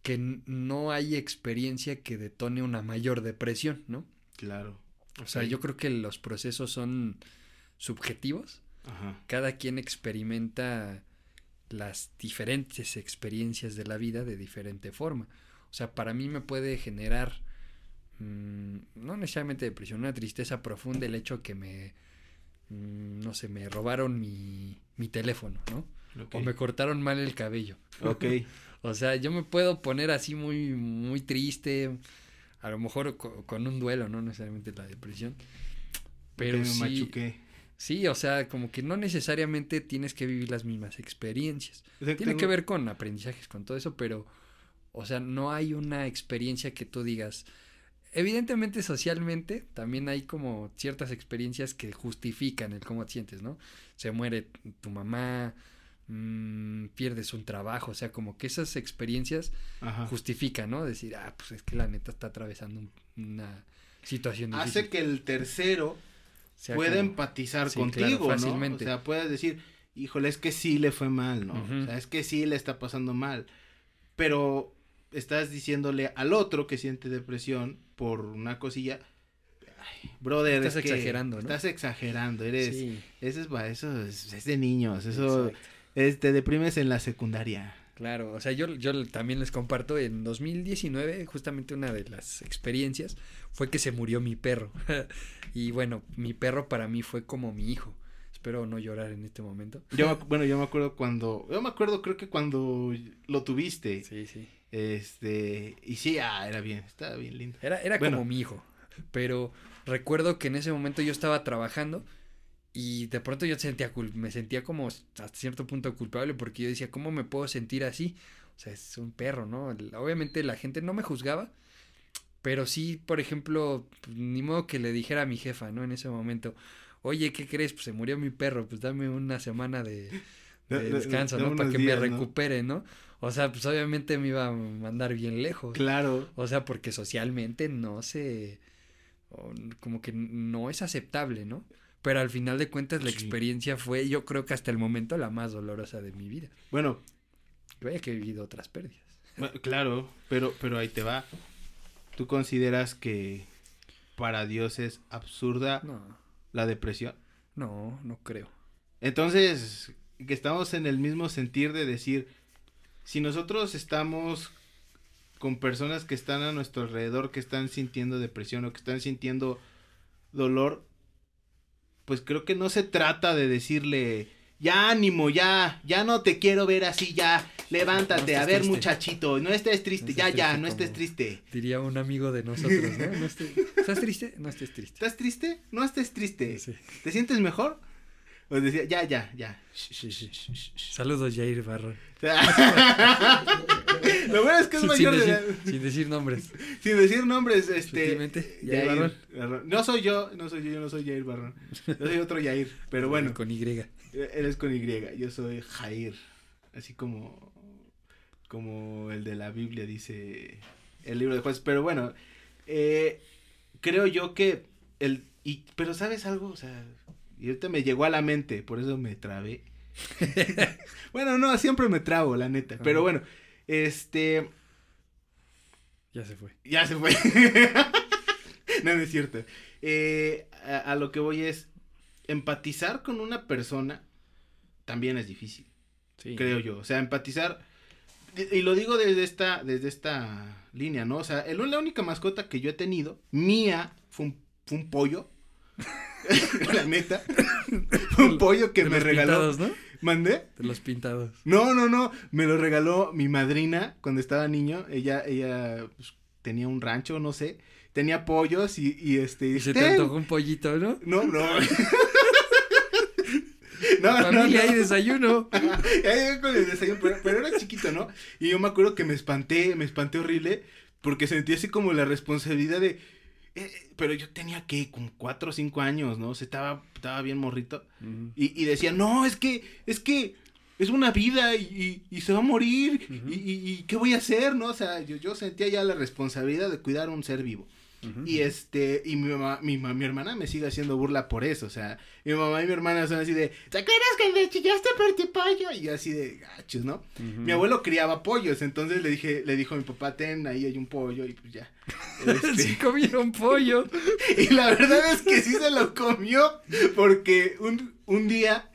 que no hay experiencia que detone una mayor depresión, ¿no? Claro. O sea, yo creo que los procesos son subjetivos. Ajá. Cada quien experimenta las diferentes experiencias de la vida de diferente forma. O sea, para mí me puede generar, mm, no necesariamente depresión, una tristeza profunda el hecho que me, mm, no sé, me robaron mi, mi teléfono, ¿no? O me cortaron mal el cabello. Ok. O sea, yo me puedo poner así muy, muy triste, a lo mejor co- con, un duelo, no necesariamente la depresión. Pero me sí, machuqué. sí, o sea, como que no necesariamente tienes que vivir las mismas experiencias. O sea, Tiene tengo- que ver con aprendizajes, con todo eso, pero, o sea, no hay una experiencia que tú digas, evidentemente socialmente también hay como ciertas experiencias que justifican el cómo te sientes, ¿no? Se muere tu mamá, mm, pierdes un trabajo, o sea, como que esas experiencias Ajá. justifican, ¿no? Decir, ah, pues es que la neta está atravesando un- una situación difícil. Hace que el tercero Sea pueda como- empatizar Sí, contigo, claro, ¿no? fácilmente. O sea, puedes decir, híjole, es que sí le fue mal, ¿no? O sea, es que sí le está pasando mal. Pero estás diciéndole al otro que siente depresión por una cosilla. Ay, brother, Estás es que exagerando, ¿no? Estás exagerando, eres. Sí, Eso es, eso es, es de niños, eso exacto. Es, te deprimes en la secundaria. Claro, o sea, yo, yo también les comparto, en 2019, justamente una de las experiencias fue que se murió mi perro. y bueno, mi perro para mí fue como mi hijo. Espero no llorar en este momento. Yo, bueno, yo me acuerdo cuando, yo me acuerdo creo que cuando lo tuviste, Sí, sí. este, y sí, ah, era bien, estaba bien lindo. Era, era Bueno. como mi hijo. Pero recuerdo que en ese momento yo estaba trabajando y de pronto yo sentía me sentía como hasta cierto punto culpable porque yo decía, ¿cómo me puedo sentir así? O sea, es un perro, ¿no? Obviamente la gente no me juzgaba, pero sí, por ejemplo, pues, ni modo que le dijera a mi jefa, ¿no? En ese momento, oye, ¿qué crees? Pues se murió mi perro, pues dame una semana de, descanso, ¿no? Para que días, me ¿no? recupere, ¿no? O sea, pues obviamente me iba a mandar bien lejos. Claro, O sea, porque socialmente no se... como que no es aceptable, ¿no? Pero al final de cuentas la Sí. experiencia fue, yo creo que hasta el momento, la más dolorosa de mi vida. bueno, Y Vaya que he vivido otras pérdidas. claro, pero, pero ahí te va. ¿Tú consideras que para Dios es absurda No, la depresión? no, no creo. Entonces, que estamos en el mismo sentir de decir, si nosotros estamos con personas que están a nuestro alrededor, que están sintiendo depresión o que están sintiendo dolor, pues creo que no se trata de decirle, ya ánimo, ya, ya no te quiero ver así, ya, levántate, No a ver triste. muchachito, no estés triste, No ya, ya, no estés triste. Diría un amigo de nosotros, ¿no? No estés- ¿Estás triste? No estés triste. ¿Estás triste? No estés triste. Sí. ¿Te sientes mejor? Pues decía, ya, ya, ya. Saludos, Jair Barrón. Lo bueno es que es Sin mayor de decir, edad. sin decir nombres. Sin decir nombres, este. No soy yo, no soy yo, yo no soy Jair Barrón. Yo soy otro Jair. Pero bueno, Con Y. él es con Y. Yo soy Jair. Así como. Como el de la Biblia dice el libro de jueces. Pero bueno, eh, creo yo que. el y, Pero ¿sabes algo? O sea, y ahorita me llegó a la mente, por eso me trabé. bueno, no, siempre me trabo, la neta. Pero bueno, este. Ya se fue. Ya se fue. no, no es cierto. Eh, a, a lo que voy es, empatizar con una persona también es difícil, Sí. creo yo. O sea, empatizar, y, lo digo desde esta, desde esta línea, ¿no? O sea, el- la única mascota que yo he tenido, mía, fue un, fue un pollo. la neta. Fue un pollo que De me regaló. pintados, ¿no? ¿Mandé? De los pintados. No, no, no, me lo regaló mi madrina cuando estaba niño. Ella, ella pues, tenía un rancho, no sé, tenía pollos y, y este. Y se te antojó un pollito, ¿no? No, no. no, no, Familia no. y desayuno. Ya llegué con el desayuno, pero, pero era chiquito, ¿no? Y yo me acuerdo que me espanté, me espanté horrible, porque sentí así como la responsabilidad de. Eh, pero yo tenía que, como cuatro o cinco años, ¿no? O sea, estaba, estaba bien morrito. Y, y decía, no, es que, es que es una vida y, y- y se va a morir. Y- y qué voy a hacer, ¿no? O sea, yo, yo sentía ya la responsabilidad de cuidar a un ser vivo. Y este, y mi mamá, mi, mi hermana me sigue haciendo burla por eso. O sea, mi mamá y mi hermana son así de, ¿te acuerdas que me chillaste por tu pollo? Y yo así de gachos, ¿no? Mi abuelo criaba pollos, entonces le dije, le dijo a mi papá, ten, ahí hay un pollo, y pues ya. Este, Sí comieron pollo. y la verdad es que sí se lo comió, porque un, un día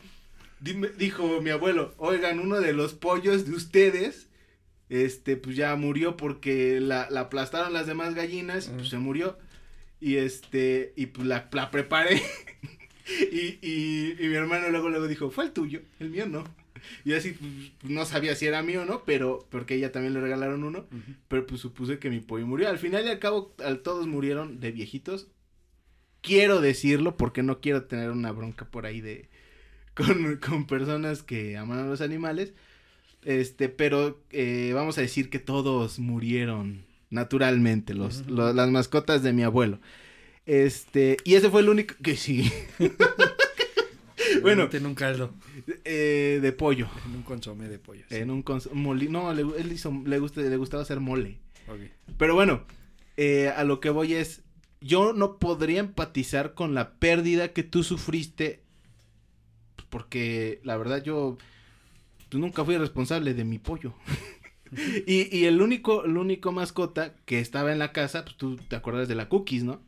dime- dijo mi abuelo, oigan, uno de los pollos de ustedes, este, pues ya murió porque la, la aplastaron las demás gallinas, pues se murió. Y este, y pues la, la preparé. y, y, y mi hermano luego, luego dijo, fue el tuyo, el mío no. Y así, pues, no sabía si era mío o no, pero, porque ella también le regalaron uno. Pero pues supuse que mi pollo murió. Al final y al cabo, al, todos murieron de viejitos. Quiero decirlo porque no quiero tener una bronca por ahí de. con, con personas que aman a los animales. Este, pero eh, vamos a decir que todos murieron naturalmente, los, las mascotas de mi abuelo. Este, y ese fue el único que sí. bueno. En un caldo. Eh, de pollo. En un consomé de pollo. En un consomé. No, le, él hizo, le, gusta, le gustaba hacer mole. Pero bueno, eh, a lo que voy es. Yo no podría empatizar con la pérdida que tú sufriste. Porque la verdad yo. Pues, nunca fui responsable de mi pollo. y, y el único, el único mascota que estaba en la casa, pues tú te acuerdas de la Cookies, ¿no?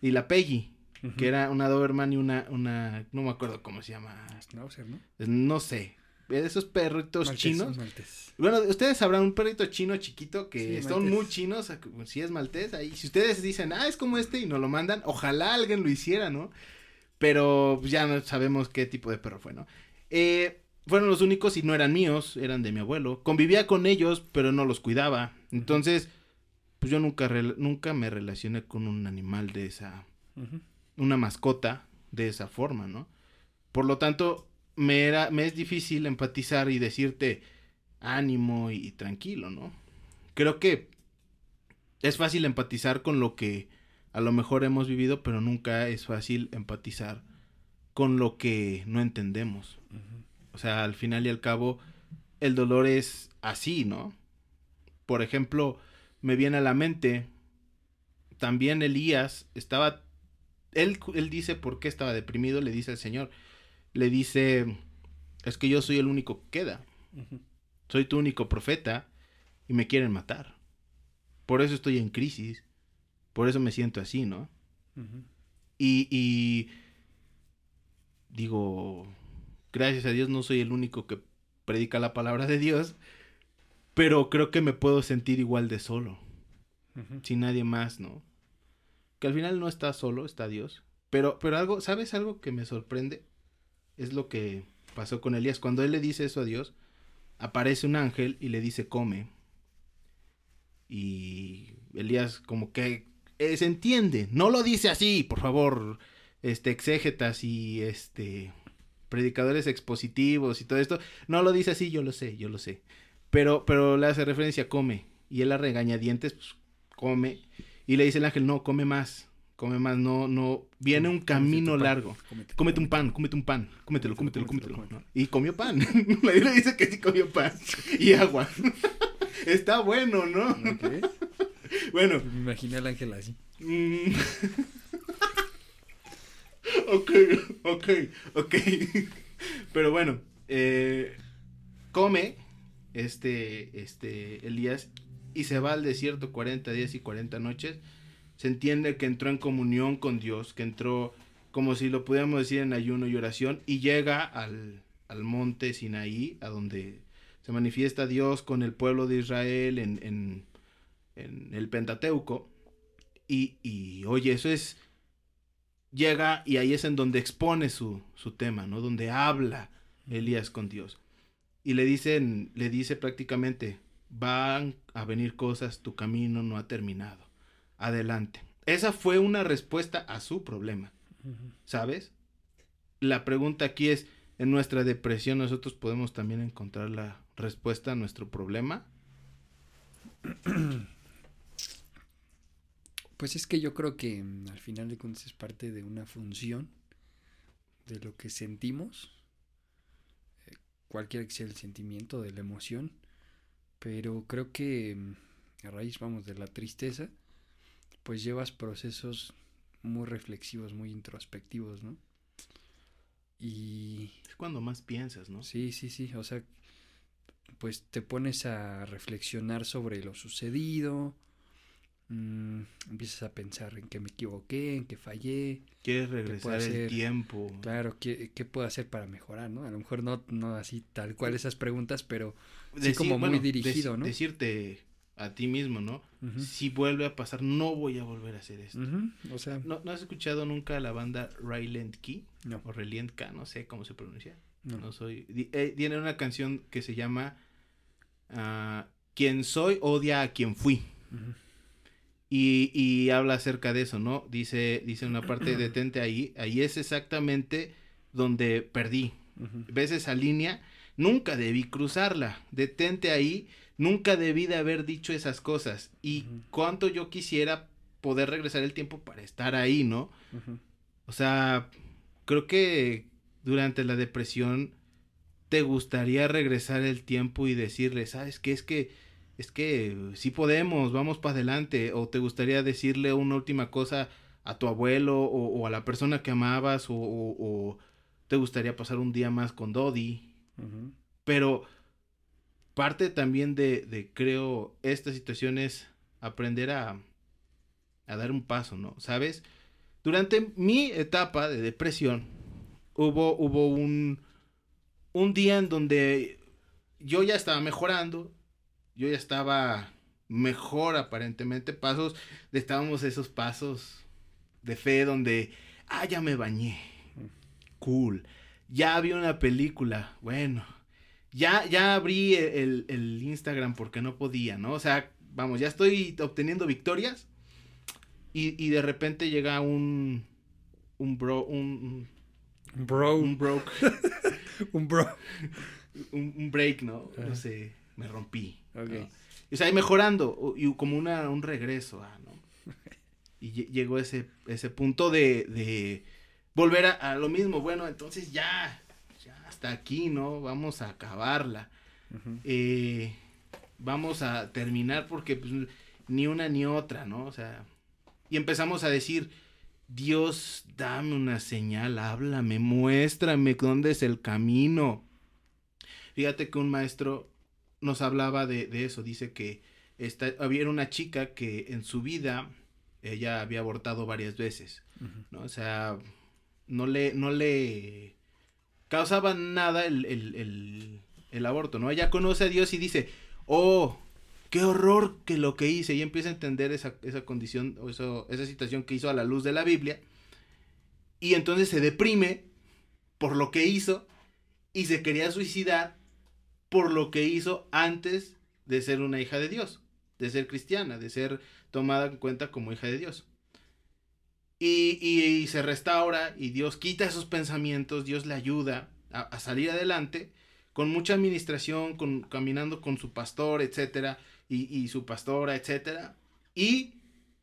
Y la Peggy que era una Doberman y una, una, no me acuerdo cómo se llama. Schnauzer, ¿no? No sé. Esos perritos chinos. Bueno, ustedes sabrán un perrito chino chiquito que son muy chinos, si es maltés, ahí, si ustedes dicen, ah, es como este y nos lo mandan, ojalá alguien lo hiciera, ¿no? Pero pues, ya no sabemos qué tipo de perro fue, ¿no? Eh, fueron los únicos y no eran míos, eran de mi abuelo. Convivía con ellos, pero no los cuidaba. Entonces, pues yo nunca, nunca me relacioné con un animal de esa, una mascota de esa forma, ¿no? Por lo tanto, me, era, me es difícil empatizar y decirte ánimo y, tranquilo, ¿no? Creo que es fácil empatizar con lo que a lo mejor hemos vivido, pero nunca es fácil empatizar con lo que no entendemos. O sea, al final y al cabo, el dolor es así, ¿no? Por ejemplo, me viene a la mente, también Elías estaba él, él dice por qué estaba deprimido, le dice al Señor, le dice, es que yo soy el único que queda, soy tu único profeta y me quieren matar. Por eso estoy en crisis, por eso me siento así, ¿no? y, y digo, gracias a Dios no soy el único que predica la palabra de Dios, pero creo que me puedo sentir igual de solo, sin nadie más, ¿no? que al final no está solo, está Dios. Pero, pero algo, ¿sabes algo que me sorprende? Es lo que pasó con Elías. Cuando él le dice eso a Dios, aparece un ángel y le dice, come. Y Elías como que eh, se entiende, no lo dice así, por favor, este, exégetas y este, predicadores expositivos y todo esto, no lo dice así, yo lo sé, yo lo sé. Pero, pero le hace referencia, come. Y él la regañadientes, pues, come. Y le dice el ángel, no, come más, come más, no, no, viene un camino largo. Cómete, un pan, cómete un pan, cómetelo, cómetelo, cómetelo. Y comió pan. le dice que sí comió pan y agua. Está bueno, ¿no? bueno. Me imaginé al ángel así. Ok, ok, ok. Pero bueno, eh, come este, este Elías y se va al desierto 40 días y 40 noches, se entiende que entró en comunión con Dios, que entró como si lo pudiéramos decir en ayuno y oración, y llega al, monte Sinaí, a donde se manifiesta Dios con el pueblo de Israel en, el Pentateuco, y, y, oye, eso es, llega y ahí es en donde expone su, su tema, ¿no? Donde habla Elías con Dios. Y le dicen, le dice prácticamente, van a venir cosas, tu camino no ha terminado. Adelante. Esa fue una respuesta a su problema. ¿Sabes? La pregunta aquí es, en nuestra depresión nosotros podemos también encontrar la respuesta a nuestro problema. Pues es que yo creo que mm, al final de cuentas es parte de una función de lo que sentimos, eh, cualquiera que sea el sentimiento de la emoción, pero creo que mm, a raíz, vamos, de la tristeza, pues llevas procesos muy reflexivos, muy introspectivos, ¿no? Y... Es cuando más piensas, ¿no? Sí, sí, sí, o sea, pues te pones a reflexionar sobre lo sucedido, mm, empiezas a pensar en que me equivoqué, en que fallé. Quieres regresar el tiempo. Claro, ¿qué, ¿qué, puedo hacer para mejorar, no? A lo mejor no, no así tal cual esas preguntas, pero sí como muy dirigido, ¿no? Decirte a ti mismo, ¿no? Si vuelve a pasar, no voy a volver a hacer esto. O sea, ¿No, has escuchado nunca la banda Ryland Key? No. O Ryland K, no sé cómo se pronuncia. No, soy. Eh, tiene una canción que se llama uh, Quien soy odia a quien fui. Y, y, habla acerca de eso, ¿no? Dice, dice una parte, detente ahí. Ahí es exactamente donde perdí. ¿Ves esa línea? Nunca debí cruzarla. Detente ahí nunca debí de haber dicho esas cosas. Y cuánto yo quisiera poder regresar el tiempo para estar ahí, ¿no? O sea, creo que durante la depresión te gustaría regresar el tiempo y decirle, ¿sabes qué? Es que, es que sí podemos, vamos para adelante. O te gustaría decirle una última cosa a tu abuelo o, o a la persona que amabas o, o- o te gustaría pasar un día más con Dodi. Pero parte también de, de, creo, esta situación es aprender a, a dar un paso, ¿no? ¿Sabes? Durante mi etapa de depresión, hubo, hubo un, un día en donde yo ya estaba mejorando, yo ya estaba mejor aparentemente, pasos, estábamos esos pasos de fe donde, ah, ya me bañé, cool, ya vi una película, bueno, ya, ya abrí el, el Instagram porque no podía, ¿no? O sea, vamos, ya estoy obteniendo victorias y, y de repente llega un, un bro, un, Un bro. un broke, Un bro. un, un break, ¿no? No sé, me rompí. O sea, ahí mejorando, y como una, un regreso, ah, ¿no? Y lle- llegó ese, ese punto de, de volver a, a lo mismo, bueno, entonces ya, ya hasta aquí, ¿no? Vamos a acabarla. Eh, vamos a terminar porque pues, ni una ni otra, ¿no? O sea, y empezamos a decir, Dios, dame una señal, háblame, muéstrame dónde es el camino. Fíjate que un maestro nos hablaba de, de eso, dice que esta, había una chica que en su vida ella había abortado varias veces. ¿no? O sea, no le, no le causaba nada el, el, el, el aborto, ¿no? Ella conoce a Dios y dice, oh, qué horror que lo que hice, y empieza a entender esa, esa condición, o eso, esa situación que hizo a la luz de la Biblia, y entonces se deprime por lo que hizo, y se quería suicidar por lo que hizo antes de ser una hija de Dios, de ser cristiana, de ser tomada en cuenta como hija de Dios. Y, y- y se restaura y Dios quita esos pensamientos, Dios le ayuda a, salir adelante con mucha administración, con, caminando con su pastor, etcétera, y, y su pastora, etcétera. Y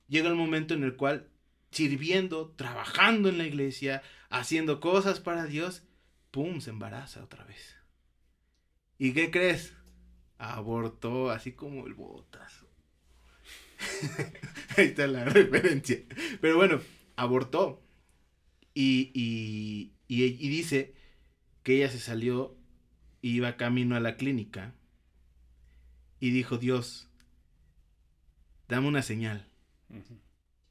llega el momento en el cual, sirviendo, trabajando en la iglesia, haciendo cosas para Dios, ¡pum! se embaraza otra vez. ¿Y qué crees? Abortó así como el botazo. Ahí está la referencia. Pero bueno, abortó. Y, y, y, y dice que ella se salió, iba camino a la clínica y dijo, Dios, dame una señal.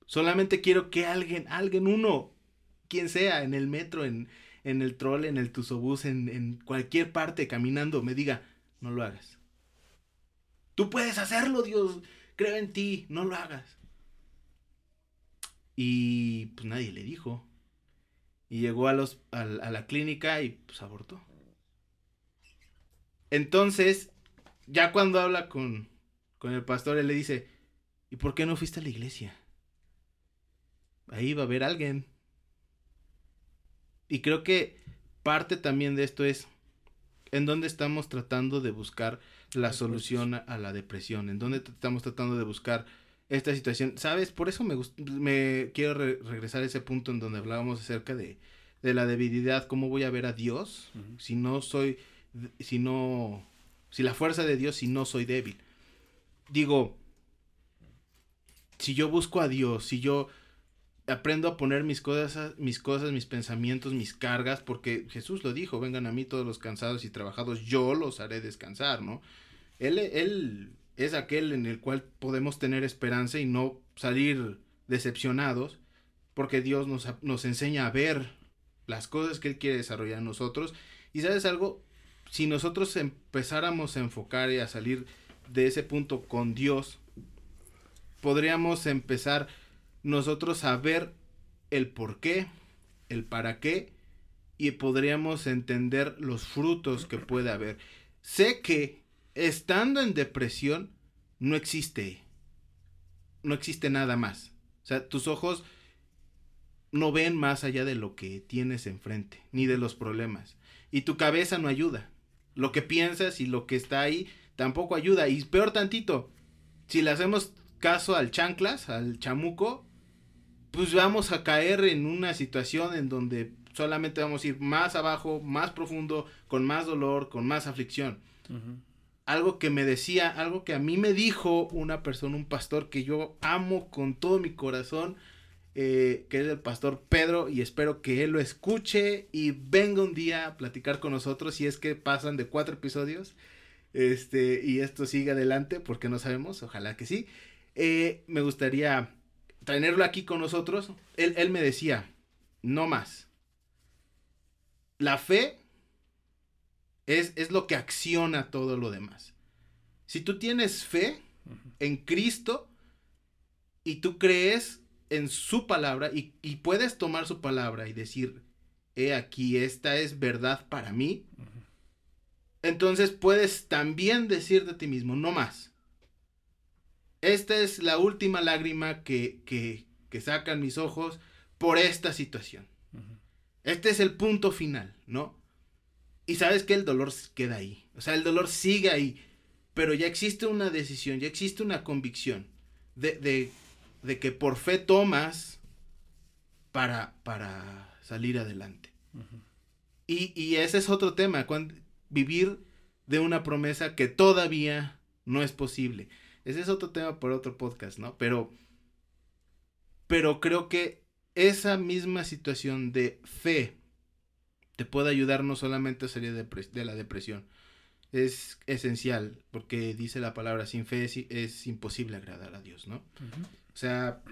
Solamente quiero que alguien, alguien, uno, quien sea, en el metro, en, en el troll, en el tusobús, en, en cualquier parte caminando, me diga, no lo hagas. Tú puedes hacerlo, Dios. Creo en ti, no lo hagas. Y pues nadie le dijo. Y llegó a, los, a, a la clínica y pues abortó. Entonces, ya cuando habla con, con el pastor, él le dice, ¿y por qué no fuiste a la iglesia? Ahí va a haber alguien. Y creo que parte también de esto es en dónde estamos tratando de buscar la solución a, a la depresión, en dónde estamos tratando de buscar esta situación. ¿Sabes? Por eso me, me quiero re- regresar a ese punto en donde hablábamos acerca de, de la debilidad, cómo voy a ver a Dios si no soy, si no, si la fuerza de Dios, si no soy débil. Digo, si yo busco a Dios, si yo aprendo a poner mis cosas, mis cosas, mis pensamientos, mis cargas, porque Jesús lo dijo, vengan a mí todos los cansados y trabajados, yo los haré descansar, ¿no? Él, él es aquel en el cual podemos tener esperanza y no salir decepcionados, porque Dios nos, nos enseña a ver las cosas que Él quiere desarrollar en nosotros. Y sabes algo, si nosotros empezáramos a enfocar y a salir de ese punto con Dios, podríamos empezar nosotros a ver el por qué, el para qué, y podríamos entender los frutos que puede haber. Sé que estando en depresión no existe, no existe nada más. O sea, tus ojos no ven más allá de lo que tienes enfrente, ni de los problemas. Y tu cabeza no ayuda. Lo que piensas y lo que está ahí tampoco ayuda. Y peor tantito, si le hacemos caso al chanclas, al chamuco, pues vamos a caer en una situación en donde solamente vamos a ir más abajo, más profundo, con más dolor, con más aflicción. Algo que me decía, algo que a mí me dijo una persona, un pastor que yo amo con todo mi corazón, eh, que es el pastor Pedro, y espero que él lo escuche y venga un día a platicar con nosotros si es que pasan de cuatro episodios. Este, y esto sigue adelante, porque no sabemos, ojalá que sí. Eh, me gustaría tenerlo aquí con nosotros. Él, él me decía, no más. La fe es, es, lo que acciona todo lo demás. Si tú tienes fe en Cristo y tú crees en su palabra y, y, puedes tomar su palabra y decir, he aquí, esta es verdad para mí, uh -huh. entonces puedes también decir de ti mismo, no más. Esta es la última lágrima que, que, que sacan mis ojos por esta situación. Uh -huh. Este es el punto final, ¿no? Y sabes que el dolor queda ahí. O sea, el dolor sigue ahí. Pero ya existe una decisión, ya existe una convicción de, de de que por fe tomas para, para salir adelante. Uh -huh. y, y, ese es otro tema, cuando, vivir de una promesa que todavía no es posible. Ese es otro tema por otro podcast, ¿no? Pero, pero creo que esa misma situación de fe te puede ayudar no solamente a salir de, de la depresión. Es esencial, porque dice la palabra, sin fe es, es imposible agradar a Dios, ¿no? Uh -huh. O sea,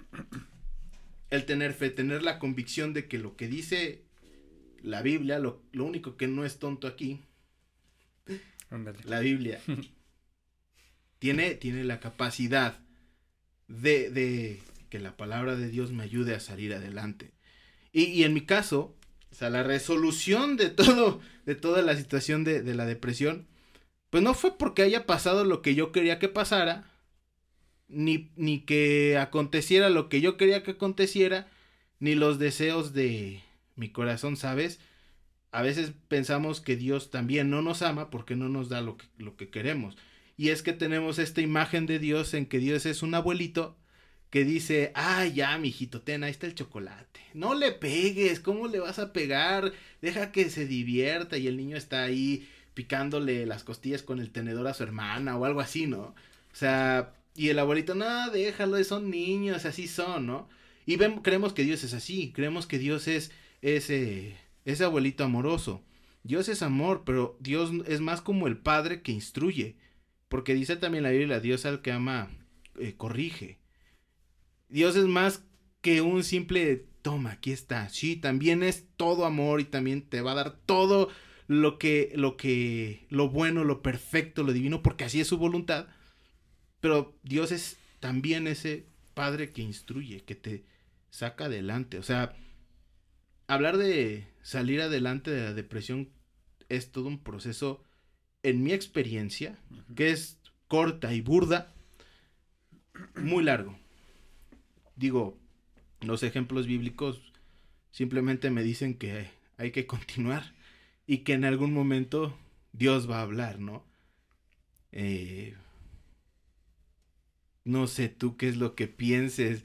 el tener fe, tener la convicción de que lo que dice la Biblia, lo, lo único que no es tonto aquí, Andale. la Biblia, tiene, tiene la capacidad de, de, que la palabra de Dios me ayude a salir adelante. Y, y en mi caso, o sea, la resolución de todo, de toda la situación de, de la depresión, pues no fue porque haya pasado lo que yo quería que pasara, ni, ni que aconteciera lo que yo quería que aconteciera, ni los deseos de mi corazón, ¿sabes? A veces pensamos que Dios también no nos ama porque no nos da lo que, lo que queremos. Y es que tenemos esta imagen de Dios en que Dios es un abuelito que dice, ah, ya, mijito, ten, ahí está el chocolate. No le pegues, ¿cómo le vas a pegar? Deja que se divierta y el niño está ahí picándole las costillas con el tenedor a su hermana o algo así, ¿no? O sea, y el abuelito, no, déjalo, son niños, así son, ¿no? Y creemos que Dios es así, creemos que Dios es ese, ese abuelito amoroso. Dios es amor, pero Dios es más como el padre que instruye. Porque dice también la Biblia, Dios al que ama, eh, corrige. Dios es más que un simple, toma, aquí está. Sí, también es todo amor y también te va a dar todo lo que, lo que, lo bueno, lo perfecto, lo divino, porque así es su voluntad. Pero Dios es también ese padre que instruye, que te saca adelante. O sea, hablar de salir adelante de la depresión es todo un proceso, en mi experiencia, que es corta y burda, muy largo. Digo, los ejemplos bíblicos simplemente me dicen que hay que continuar y que en algún momento Dios va a hablar, ¿no? Eh, no sé tú qué es lo que pienses.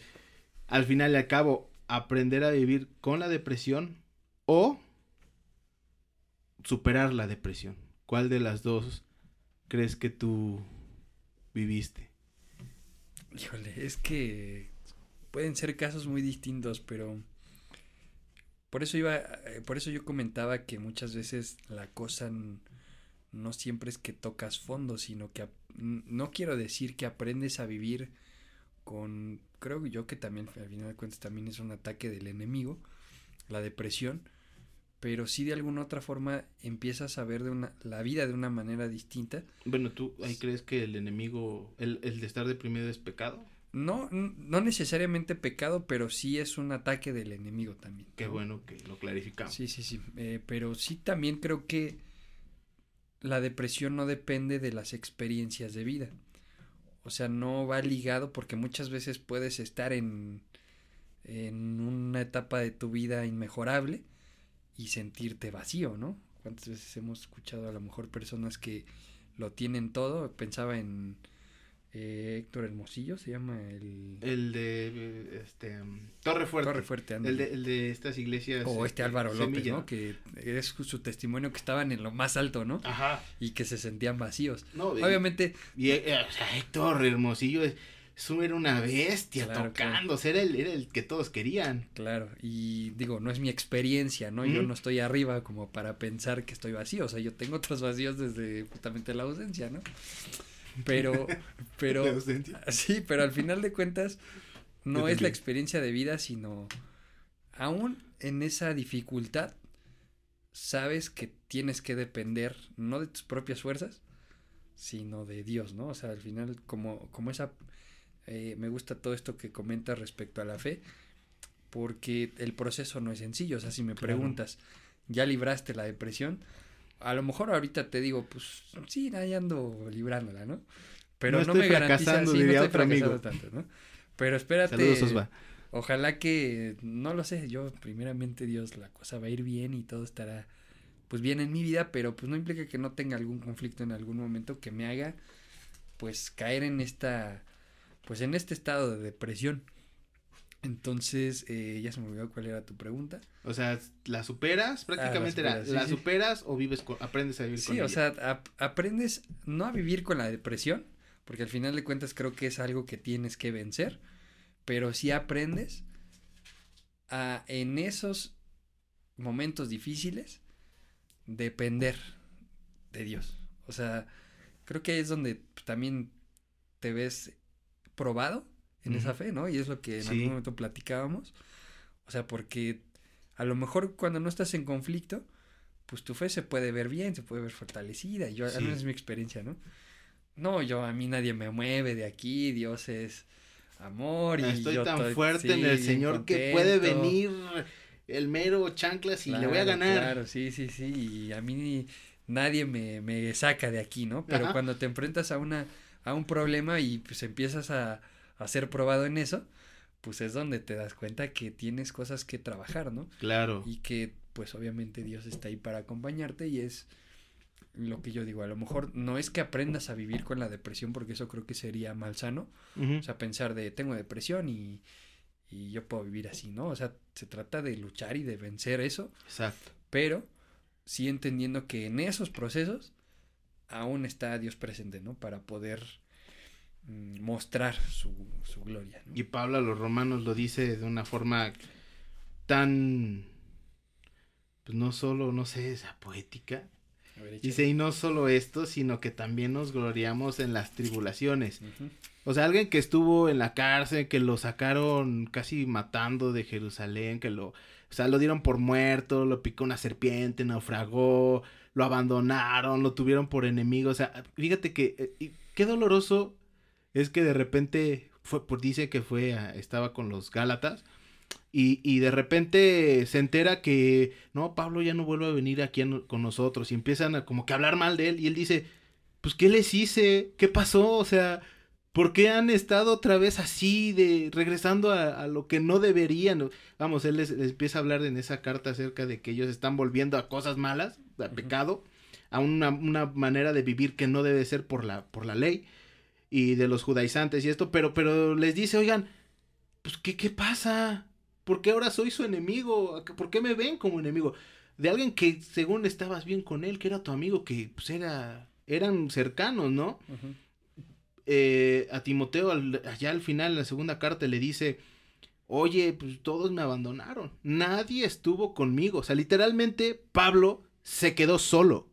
Al final y al cabo, aprender a vivir con la depresión o superar la depresión. ¿Cuál de las dos crees que tú viviste? Híjole, es que pueden ser casos muy distintos, pero por eso iba, por eso yo comentaba que muchas veces la cosa no siempre es que tocas fondo, sino que no quiero decir que aprendes a vivir con, creo yo que también, al final de cuentas, también es un ataque del enemigo, la depresión, pero sí de alguna otra forma empiezas a ver de una, la vida de una manera distinta. Bueno, ¿tú ahí crees que el enemigo, el, el de estar deprimido es pecado? No, no necesariamente pecado, pero sí es un ataque del enemigo también. Qué ¿no? bueno que lo clarificamos. Sí, sí, sí, eh, pero sí también creo que la depresión no depende de las experiencias de vida. O sea, no va ligado porque muchas veces puedes estar en, en una etapa de tu vida inmejorable y sentirte vacío, ¿no? ¿Cuántas veces hemos escuchado a lo mejor personas que lo tienen todo. Pensaba en eh, Héctor Hermosillo, se llama el... El de, eh, este, Torre Fuerte. Torre Fuerte, el de, el de estas iglesias. O este Álvaro López, ¿no? Que es su testimonio que estaban en lo más alto, ¿no? Ajá. Y que se sentían vacíos. No, Obviamente... Y, o sea, Héctor Hermosillo es era una bestia tocando, era, el, era el que todos querían. Claro, y digo, no es mi experiencia, ¿no? Yo no estoy arriba como para pensar que estoy vacío, o sea, yo tengo otros vacíos desde justamente la ausencia, ¿no? Pero, pero, sí, pero al final de cuentas, no es la experiencia de vida, sino aún en esa dificultad, sabes que tienes que depender no de tus propias fuerzas, sino de Dios, ¿no? O sea, al final, como, como esa eh, me gusta todo esto que comentas respecto a la fe, porque el proceso no es sencillo. O sea, si me preguntas, ¿ya libraste la depresión? A lo mejor ahorita te digo, pues sí, ahí ando librándola, ¿no? Pero no, me garantiza, sí, no estoy amigo. tanto, ¿no? Pero espérate. Ojalá que, no lo sé, yo primeramente Dios, la cosa va a ir bien y todo estará pues bien en mi vida, pero pues no implica que no tenga algún conflicto en algún momento que me haga pues caer en esta pues en este estado de depresión. Entonces, eh, ya se me olvidó cuál era tu pregunta. O sea, ¿la superas? Prácticamente ah, la, superas, o vives con, aprendes a vivir con ella. Sí, o sea, aprendes no a vivir con la depresión, porque al final de cuentas creo que es algo que tienes que vencer, pero sí aprendes a en esos momentos difíciles depender de Dios. O sea, creo que ahí es donde también te ves probado en esa fe, ¿no? Y es lo que en algún momento platicábamos. O sea, porque a lo mejor cuando no estás en conflicto, pues tu fe se puede ver bien, se puede ver fortalecida. Yo, sí. es mi experiencia, ¿no? No, yo, a mí nadie me mueve de aquí, Dios es amor y estoy yo tan fuerte en el Señor que puede venir el mero chanclas y le voy a ganar. Claro, sí, sí, sí, y a mí nadie me, me saca de aquí, ¿no? Pero cuando te enfrentas a una a un problema y pues empiezas a, a ser probado en eso, pues es donde te das cuenta que tienes cosas que trabajar, ¿no? Claro. Y que pues obviamente Dios está ahí para acompañarte y es lo que yo digo, a lo mejor no es que aprendas a vivir con la depresión porque eso creo que sería malsano, o sea, pensar de tengo depresión y, y yo puedo vivir así, ¿no? O sea, se trata de luchar y de vencer eso. Exacto. Pero sí entendiendo que en esos procesos aún está Dios presente, ¿no? Para poder mm, mostrar su, su gloria. Y Pablo a los romanos lo dice de una forma tan, pues no solo, no sé, esa poética. dice, y no solo esto, sino que también nos gloriamos en las tribulaciones. O sea, alguien que estuvo en la cárcel, que lo sacaron casi matando de Jerusalén, que lo, o sea, lo dieron por muerto, lo picó una serpiente, naufragó, lo abandonaron, lo tuvieron por enemigo. O sea, fíjate que eh, qué doloroso es que de repente fue, pues dice que fue, estaba con los Gálatas. Y, y, de repente se entera que no, Pablo ya no vuelve a venir aquí con nosotros y empiezan a como que hablar mal de él y él dice, pues ¿qué les hice? ¿Qué pasó? O sea, ¿Por qué han estado otra vez así, de regresando a, lo que no deberían? Vamos, él les, empieza a hablar en esa carta acerca de que ellos están volviendo a cosas malas, a pecado, a una, una, manera de vivir que no debe ser por la, por la ley y de los judaizantes y esto, pero, pero les dice, oigan, pues ¿qué, qué pasa? ¿Por qué ahora soy su enemigo? ¿Por qué me ven como enemigo? De alguien que según estabas bien con él, que era tu amigo, que pues era, eran cercanos, ¿no? Eh, a Timoteo allá al final, en la segunda carta, le dice, oye, pues todos me abandonaron, nadie estuvo conmigo, o sea, literalmente Pablo se quedó solo.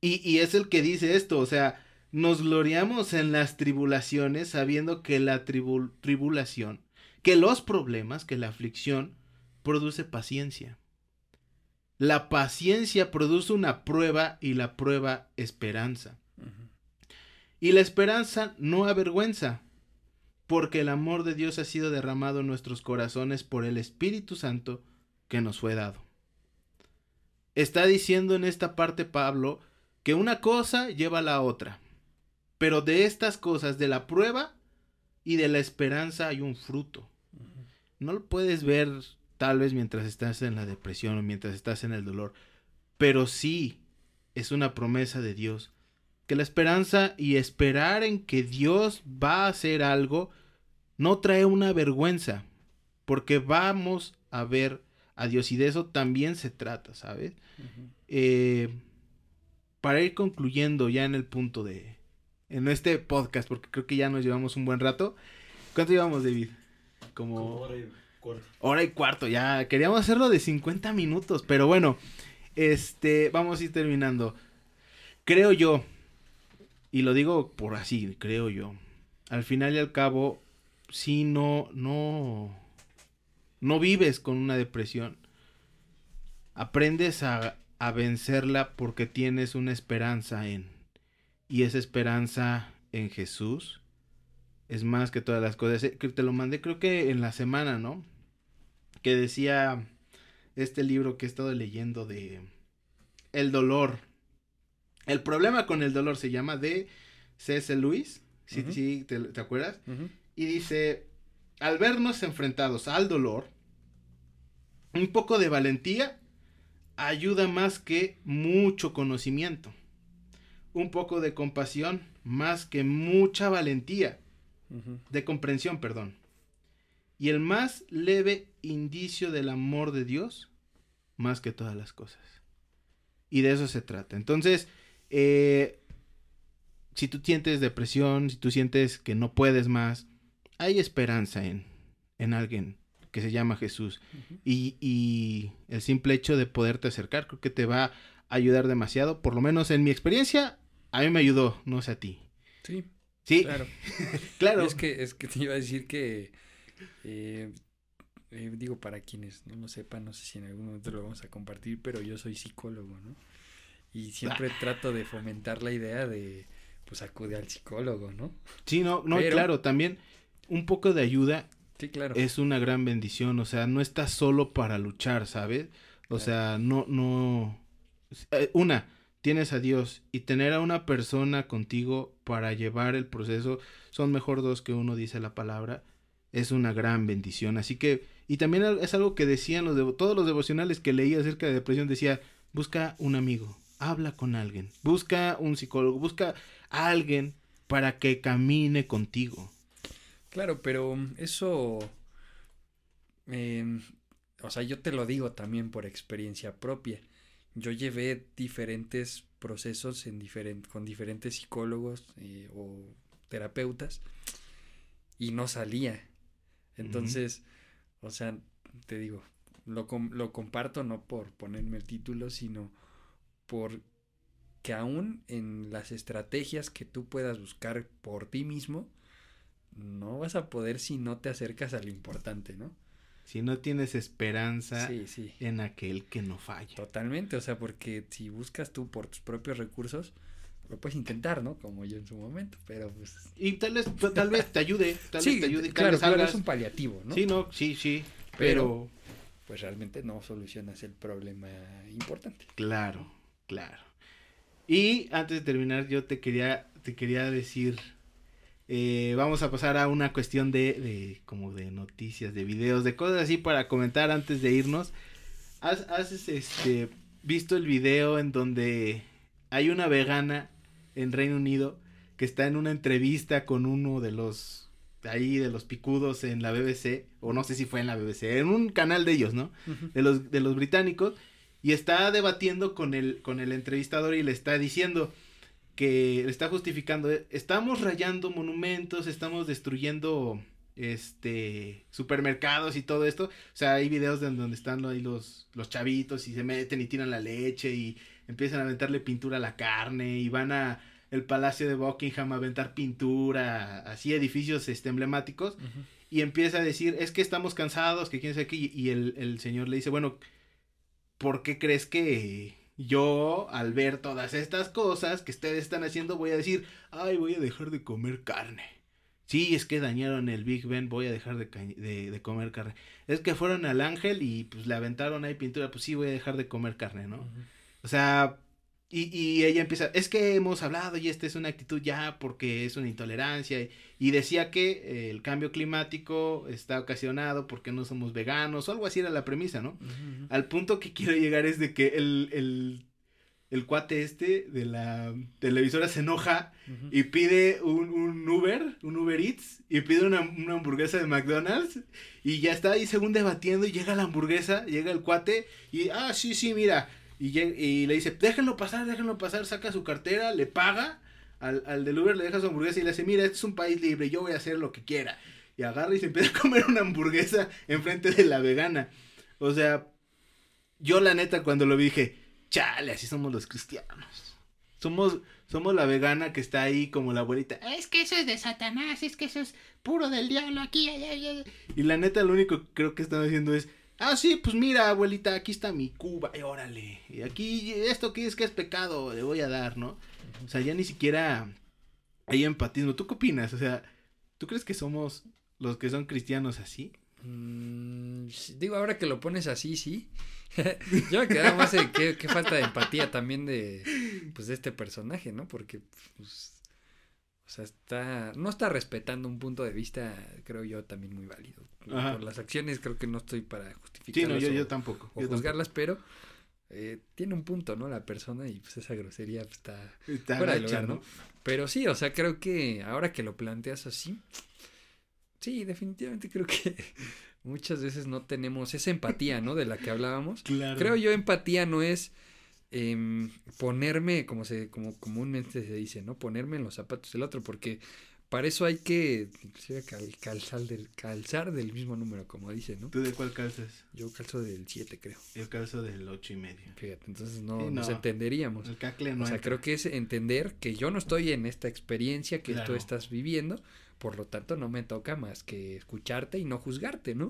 Y, es el que dice esto, o sea, nos gloriamos en las tribulaciones sabiendo que la tribulación, que los problemas, que la aflicción produce paciencia. La paciencia produce una prueba y la prueba esperanza. Y la esperanza no avergüenza, porque el amor de Dios ha sido derramado en nuestros corazones por el Espíritu Santo que nos fue dado. Está diciendo en esta parte Pablo que una cosa lleva a la otra, pero de estas cosas, de la prueba y de la esperanza hay un fruto. No lo puedes ver tal vez mientras estás en la depresión o mientras estás en el dolor, pero sí es una promesa de Dios que la esperanza y esperar en que Dios va a hacer algo no trae una vergüenza, porque vamos a ver a Dios y de eso también se trata, ¿sabes? eh, para ir concluyendo ya en el punto de, en este podcast, porque creo que ya nos llevamos un buen rato. ¿Cuánto llevamos, David? Como, hora y cuarto. hora y cuarto, ya queríamos hacerlo de 50 minutos, pero bueno, este, vamos a ir terminando. Creo yo, y lo digo por así, creo yo, al final y al cabo, si no, no, no vives con una depresión, aprendes a, a vencerla porque tienes una esperanza en, y esa esperanza en Jesús es más que todas las cosas. Eh, que Te lo mandé creo que en la semana, ¿no? Que decía este libro que he estado leyendo de El dolor. El problema con el dolor se llama de C.S. Lewis. Sí, sí, ¿te, te acuerdas? Y dice, al vernos enfrentados al dolor, un poco de valentía ayuda más que mucho conocimiento. Un poco de compasión más que mucha valentía, de comprensión, perdón. Y el más leve indicio del amor de Dios más que todas las cosas. Y de eso se trata. Entonces, eh, si tú sientes depresión, si tú sientes que no puedes más, hay esperanza en, en alguien que se llama Jesús. Y, y el simple hecho de poderte acercar creo que te va a ayudar demasiado. Por lo menos en mi experiencia, a mí me ayudó, no sé a ti. Sí, Sí, claro. claro. Es que, es que te iba a decir que, eh, eh, digo, para quienes no lo sepan, no sé si en algún momento lo vamos a compartir, pero yo soy psicólogo, ¿no? Y siempre Ah. trato de fomentar la idea de, pues, acude al psicólogo, ¿no? Sí, no, no, Pero- claro, también un poco de ayuda Sí, claro. es una gran bendición, o sea, no estás solo para luchar, ¿sabes? O Claro. sea, no, no, eh, una, tienes a Dios y tener a una persona contigo para llevar el proceso, son mejor dos que uno, dice la palabra, es una gran bendición, así que, y también es algo que decían los, devo- todos los devocionales que leí acerca de depresión, decía, busca un amigo, habla con alguien, busca un psicólogo, busca a alguien para que camine contigo. Claro, pero eso, em, o sea, yo te lo digo también por experiencia propia. Yo llevé diferentes procesos en con diferentes psicólogos eh, o terapeutas y no salía. Entonces, o sea, te digo, lo, com- lo comparto no por ponerme el título, sino por que aún en las estrategias que tú puedas buscar por ti mismo, no vas a poder si no te acercas a lo importante, ¿no? Si no tienes esperanza Sí, sí. en aquel que no falla. Totalmente, o sea, porque si buscas tú por tus propios recursos, lo puedes intentar, ¿no? Como yo en su momento, pero pues... Y tal vez, tal vez te ayude, tal sí, vez te ayude, tal claro, vez claro, es un paliativo, ¿no? Sí, no, sí, sí. Pero- Pero, Pues realmente no solucionas el problema importante. claro, claro. Y antes de terminar, yo te quería, te quería decir, eh, vamos a pasar a una cuestión de, de, como de noticias, de videos, de cosas así para comentar antes de irnos. ¿Has, has, este, visto el video en donde hay una vegana en Reino Unido que está en una entrevista con uno de los ahí de los picudos en la BBC o no sé si fue en la BBC, en un canal de ellos, ¿no? de los, de los británicos y está debatiendo con el, con el entrevistador y le está diciendo que está justificando, eh, estamos rayando monumentos, estamos destruyendo este supermercados y todo esto. O sea, hay videos de donde están ahí los, los chavitos y se meten y tiran la leche y empiezan a aventarle pintura a la carne y van a el Palacio de Buckingham a aventar pintura, así edificios este, emblemáticos y empieza a decir, es que estamos cansados, que quién sabe qué, y- y el, el señor le dice, bueno, ¿por qué crees que yo, al ver todas estas cosas que ustedes están haciendo, voy a decir, ay, voy a dejar de comer carne? Sí, es que dañaron el Big Ben, voy a dejar de, de, de comer carne. Es que fueron al ángel y pues le aventaron ahí pintura, pues sí, voy a dejar de comer carne, ¿no? O sea, y, y ella empieza, es que hemos hablado y esta es una actitud ya porque es una intolerancia. Y, y decía que eh, el cambio climático está ocasionado porque no somos veganos o algo así era la premisa, ¿no? Al punto que quiero llegar es de que el, el, el cuate este de la televisora se enoja y pide un, un, Uber, un Uber Eats, y pide una, una, hamburguesa de McDonald's, y ya está ahí según debatiendo, y llega la hamburguesa, llega el cuate, y, ah, sí, sí, mira, y, y le dice, déjenlo pasar, déjenlo pasar, saca su cartera, le paga, al, al del Uber le deja su hamburguesa y le dice, mira, este es un país libre, yo voy a hacer lo que quiera. Y agarra y se empieza a comer una hamburguesa enfrente de la vegana. O sea, yo la neta cuando lo vi dije, chale, así somos los cristianos. Somos, somos la vegana que está ahí como la abuelita. Es que eso es de Satanás, es que eso es puro del diablo aquí. Y la neta lo único que creo que están haciendo es, ah, sí, pues mira, abuelita, aquí está mi cuba, y órale. Y aquí esto que es que es pecado, le voy a dar, ¿no? O sea, ya ni siquiera hay empatismo. ¿Tú qué opinas? O sea, ¿tú crees que somos los que son cristianos así? Mm, digo, ahora que lo pones así, sí. Yo me quedaba más de qué, falta de empatía también de, pues, de este personaje, ¿no? Porque, pues, o sea, está, no está respetando un punto de vista, creo yo, también muy válido. Por las acciones creo que no estoy para justificarlas. Sí, no, yo, tampoco. O juzgarlas, pero eh, tiene un punto, ¿no? La persona y pues esa grosería pues, está, fuera de lugar, ¿no? Pero sí, o sea, creo que ahora que lo planteas así, sí, definitivamente creo que muchas veces no tenemos esa empatía, ¿no? De la que hablábamos. Claro. Creo yo empatía no es em, ponerme, como se, como comúnmente se dice, ¿no? Ponerme en los zapatos del otro, porque para eso hay que calzar, del, calzar del mismo número, como dice, ¿no? ¿Tú de cuál calzas? Yo calzo del 7, creo. Yo calzo del ocho y medio. Fíjate, entonces no, nos entenderíamos. El cacle no O sea, creo que es entender que yo no estoy en esta experiencia que tú estás viviendo, por lo tanto no me toca más que escucharte y no juzgarte, ¿no?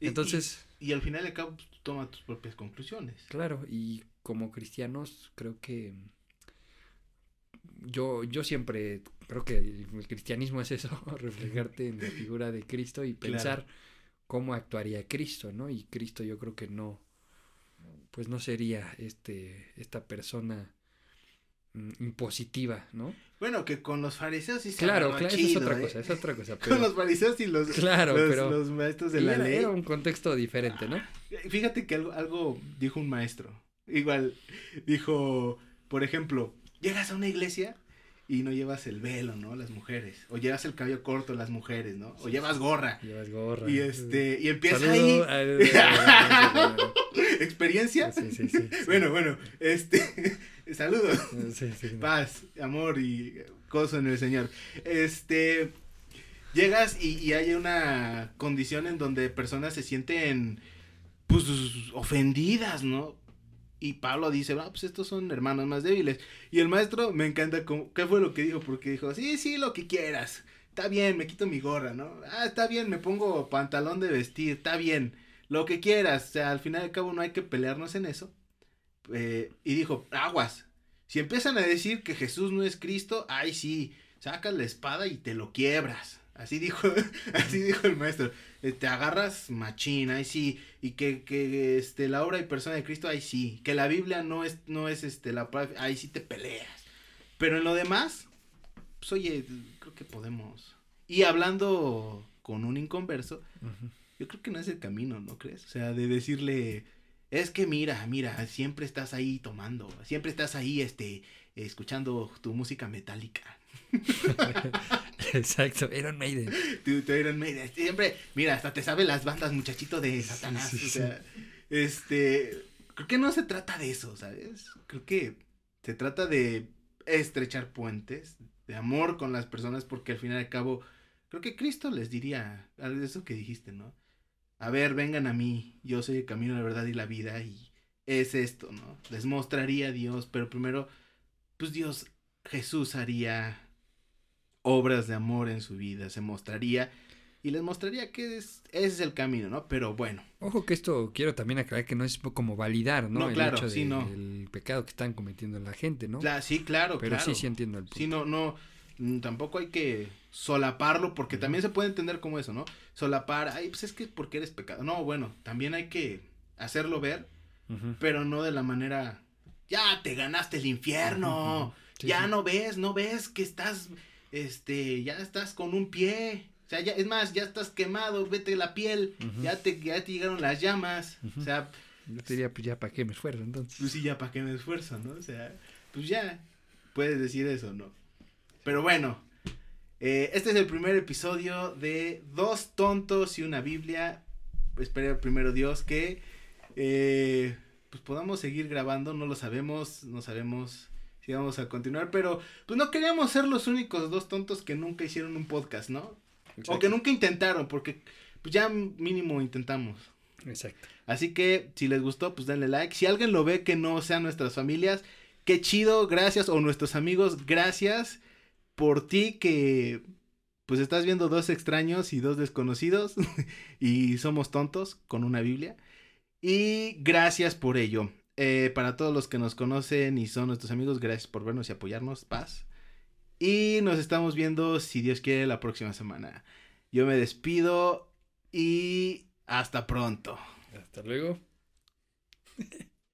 Entonces... Y, al final de cabo pues, toma tus propias conclusiones. Claro, y como cristianos creo que yo, yo siempre creo que el, cristianismo es eso, reflejarte en la figura de Cristo y pensar cómo actuaría Cristo, ¿no? Y Cristo yo creo que no, pues no sería este, esta persona mm, impositiva, ¿no? Bueno, que con los fariseos sí se Claro, claro, es otra ¿eh? cosa, es otra cosa. con los fariseos y los, claro, los, maestros de la ley. Era un contexto diferente, ¿no? Fíjate que algo, algo dijo un maestro. Igual, dijo, por ejemplo, llegas a una iglesia y no llevas el velo, ¿no? Las mujeres. O llevas el cabello corto las mujeres, ¿no? O llevas gorra. Llevas gorra. Y este, y empieza ahí. ¿Experiencia? Sí, sí, sí, Bueno, bueno, este, saludos. Paz, amor y gozo en el Señor. Este, llegas y, y hay una condición en donde personas se sienten, pues, ofendidas, ¿no? Y Pablo dice, ah, pues estos son hermanos más débiles. Y el maestro me encanta, ¿qué fue lo que dijo? Porque dijo, sí, sí, lo que quieras. Está bien, me quito mi gorra, ¿no? Ah, está bien, me pongo pantalón de vestir, está bien. Lo que quieras. O sea, al final de cabo no hay que pelearnos en eso. Eh, y dijo, aguas. Si empiezan a decir que Jesús no es Cristo, ay sí, sacas la espada y te lo quiebras. Así dijo, así dijo el maestro. Eh, te agarras machina, ahí sí, y que, que este, la obra y persona de Cristo, ahí sí, que la Biblia no es, no es este, la ahí sí te peleas. Pero en lo demás, pues oye, creo que podemos. Y hablando con un inconverso, yo creo que no es el camino, ¿no crees? O sea, de decirle, es que mira, mira, siempre estás ahí tomando, siempre estás ahí, este, escuchando tu música metálica. Exacto, Iron Maiden. Tu, Iron Maiden. Siempre, mira, hasta te sabe las bandas, muchachito de Satanás. o sea, este, creo que no se trata de eso, ¿sabes? Creo que se trata de estrechar puentes, de amor con las personas, porque al final y al cabo, creo que Cristo les diría algo de eso que dijiste, ¿no? A ver, vengan a mí, yo soy el camino, la verdad y la vida, y es esto, ¿no? Les mostraría a Dios, pero primero, pues Dios, Jesús haría obras de amor en su vida, se mostraría y les mostraría que es, ese es el camino, ¿no? Pero bueno. Ojo que esto quiero también aclarar que no es como validar, ¿no? el hecho de, el pecado que están cometiendo la gente, ¿no? sí, claro, Pero sí, sí entiendo el punto. Sí, no, no, mm, tampoco hay que solaparlo porque también se puede entender como eso, ¿no? Solapar, ay, pues es que porque eres pecado. No, bueno, también hay que hacerlo ver, pero no de la manera, ya te ganaste el infierno, ya no ves, no ves que estás este, ya estás con un pie. O sea, ya, es más, ya estás quemado, vete la piel, ya, te, ya te llegaron las llamas. O sea, Yo te diría, pues ya para qué me esfuerzo entonces. Pues sí, ya para qué me esfuerzo, ¿no? O sea, pues ya puedes decir eso, ¿no? Pero bueno, eh, este es el primer episodio de Dos tontos y una Biblia. Espero primero Dios que eh, pues podamos seguir grabando, no lo sabemos, no sabemos si vamos a continuar, pero pues no queríamos ser los únicos dos tontos que nunca hicieron un podcast, ¿no? O que nunca intentaron, porque pues ya mínimo intentamos. Exacto. Así que si les gustó, pues denle like. Si alguien lo ve que no sean nuestras familias, qué chido, gracias. O nuestros amigos, gracias por ti que pues estás viendo dos extraños y dos desconocidos y somos tontos con una Biblia. Y gracias por ello. Eh, para todos los que nos conocen y son nuestros amigos, gracias por vernos y apoyarnos. Paz. Y nos estamos viendo, si Dios quiere, la próxima semana. Yo me despido y hasta pronto. Hasta luego.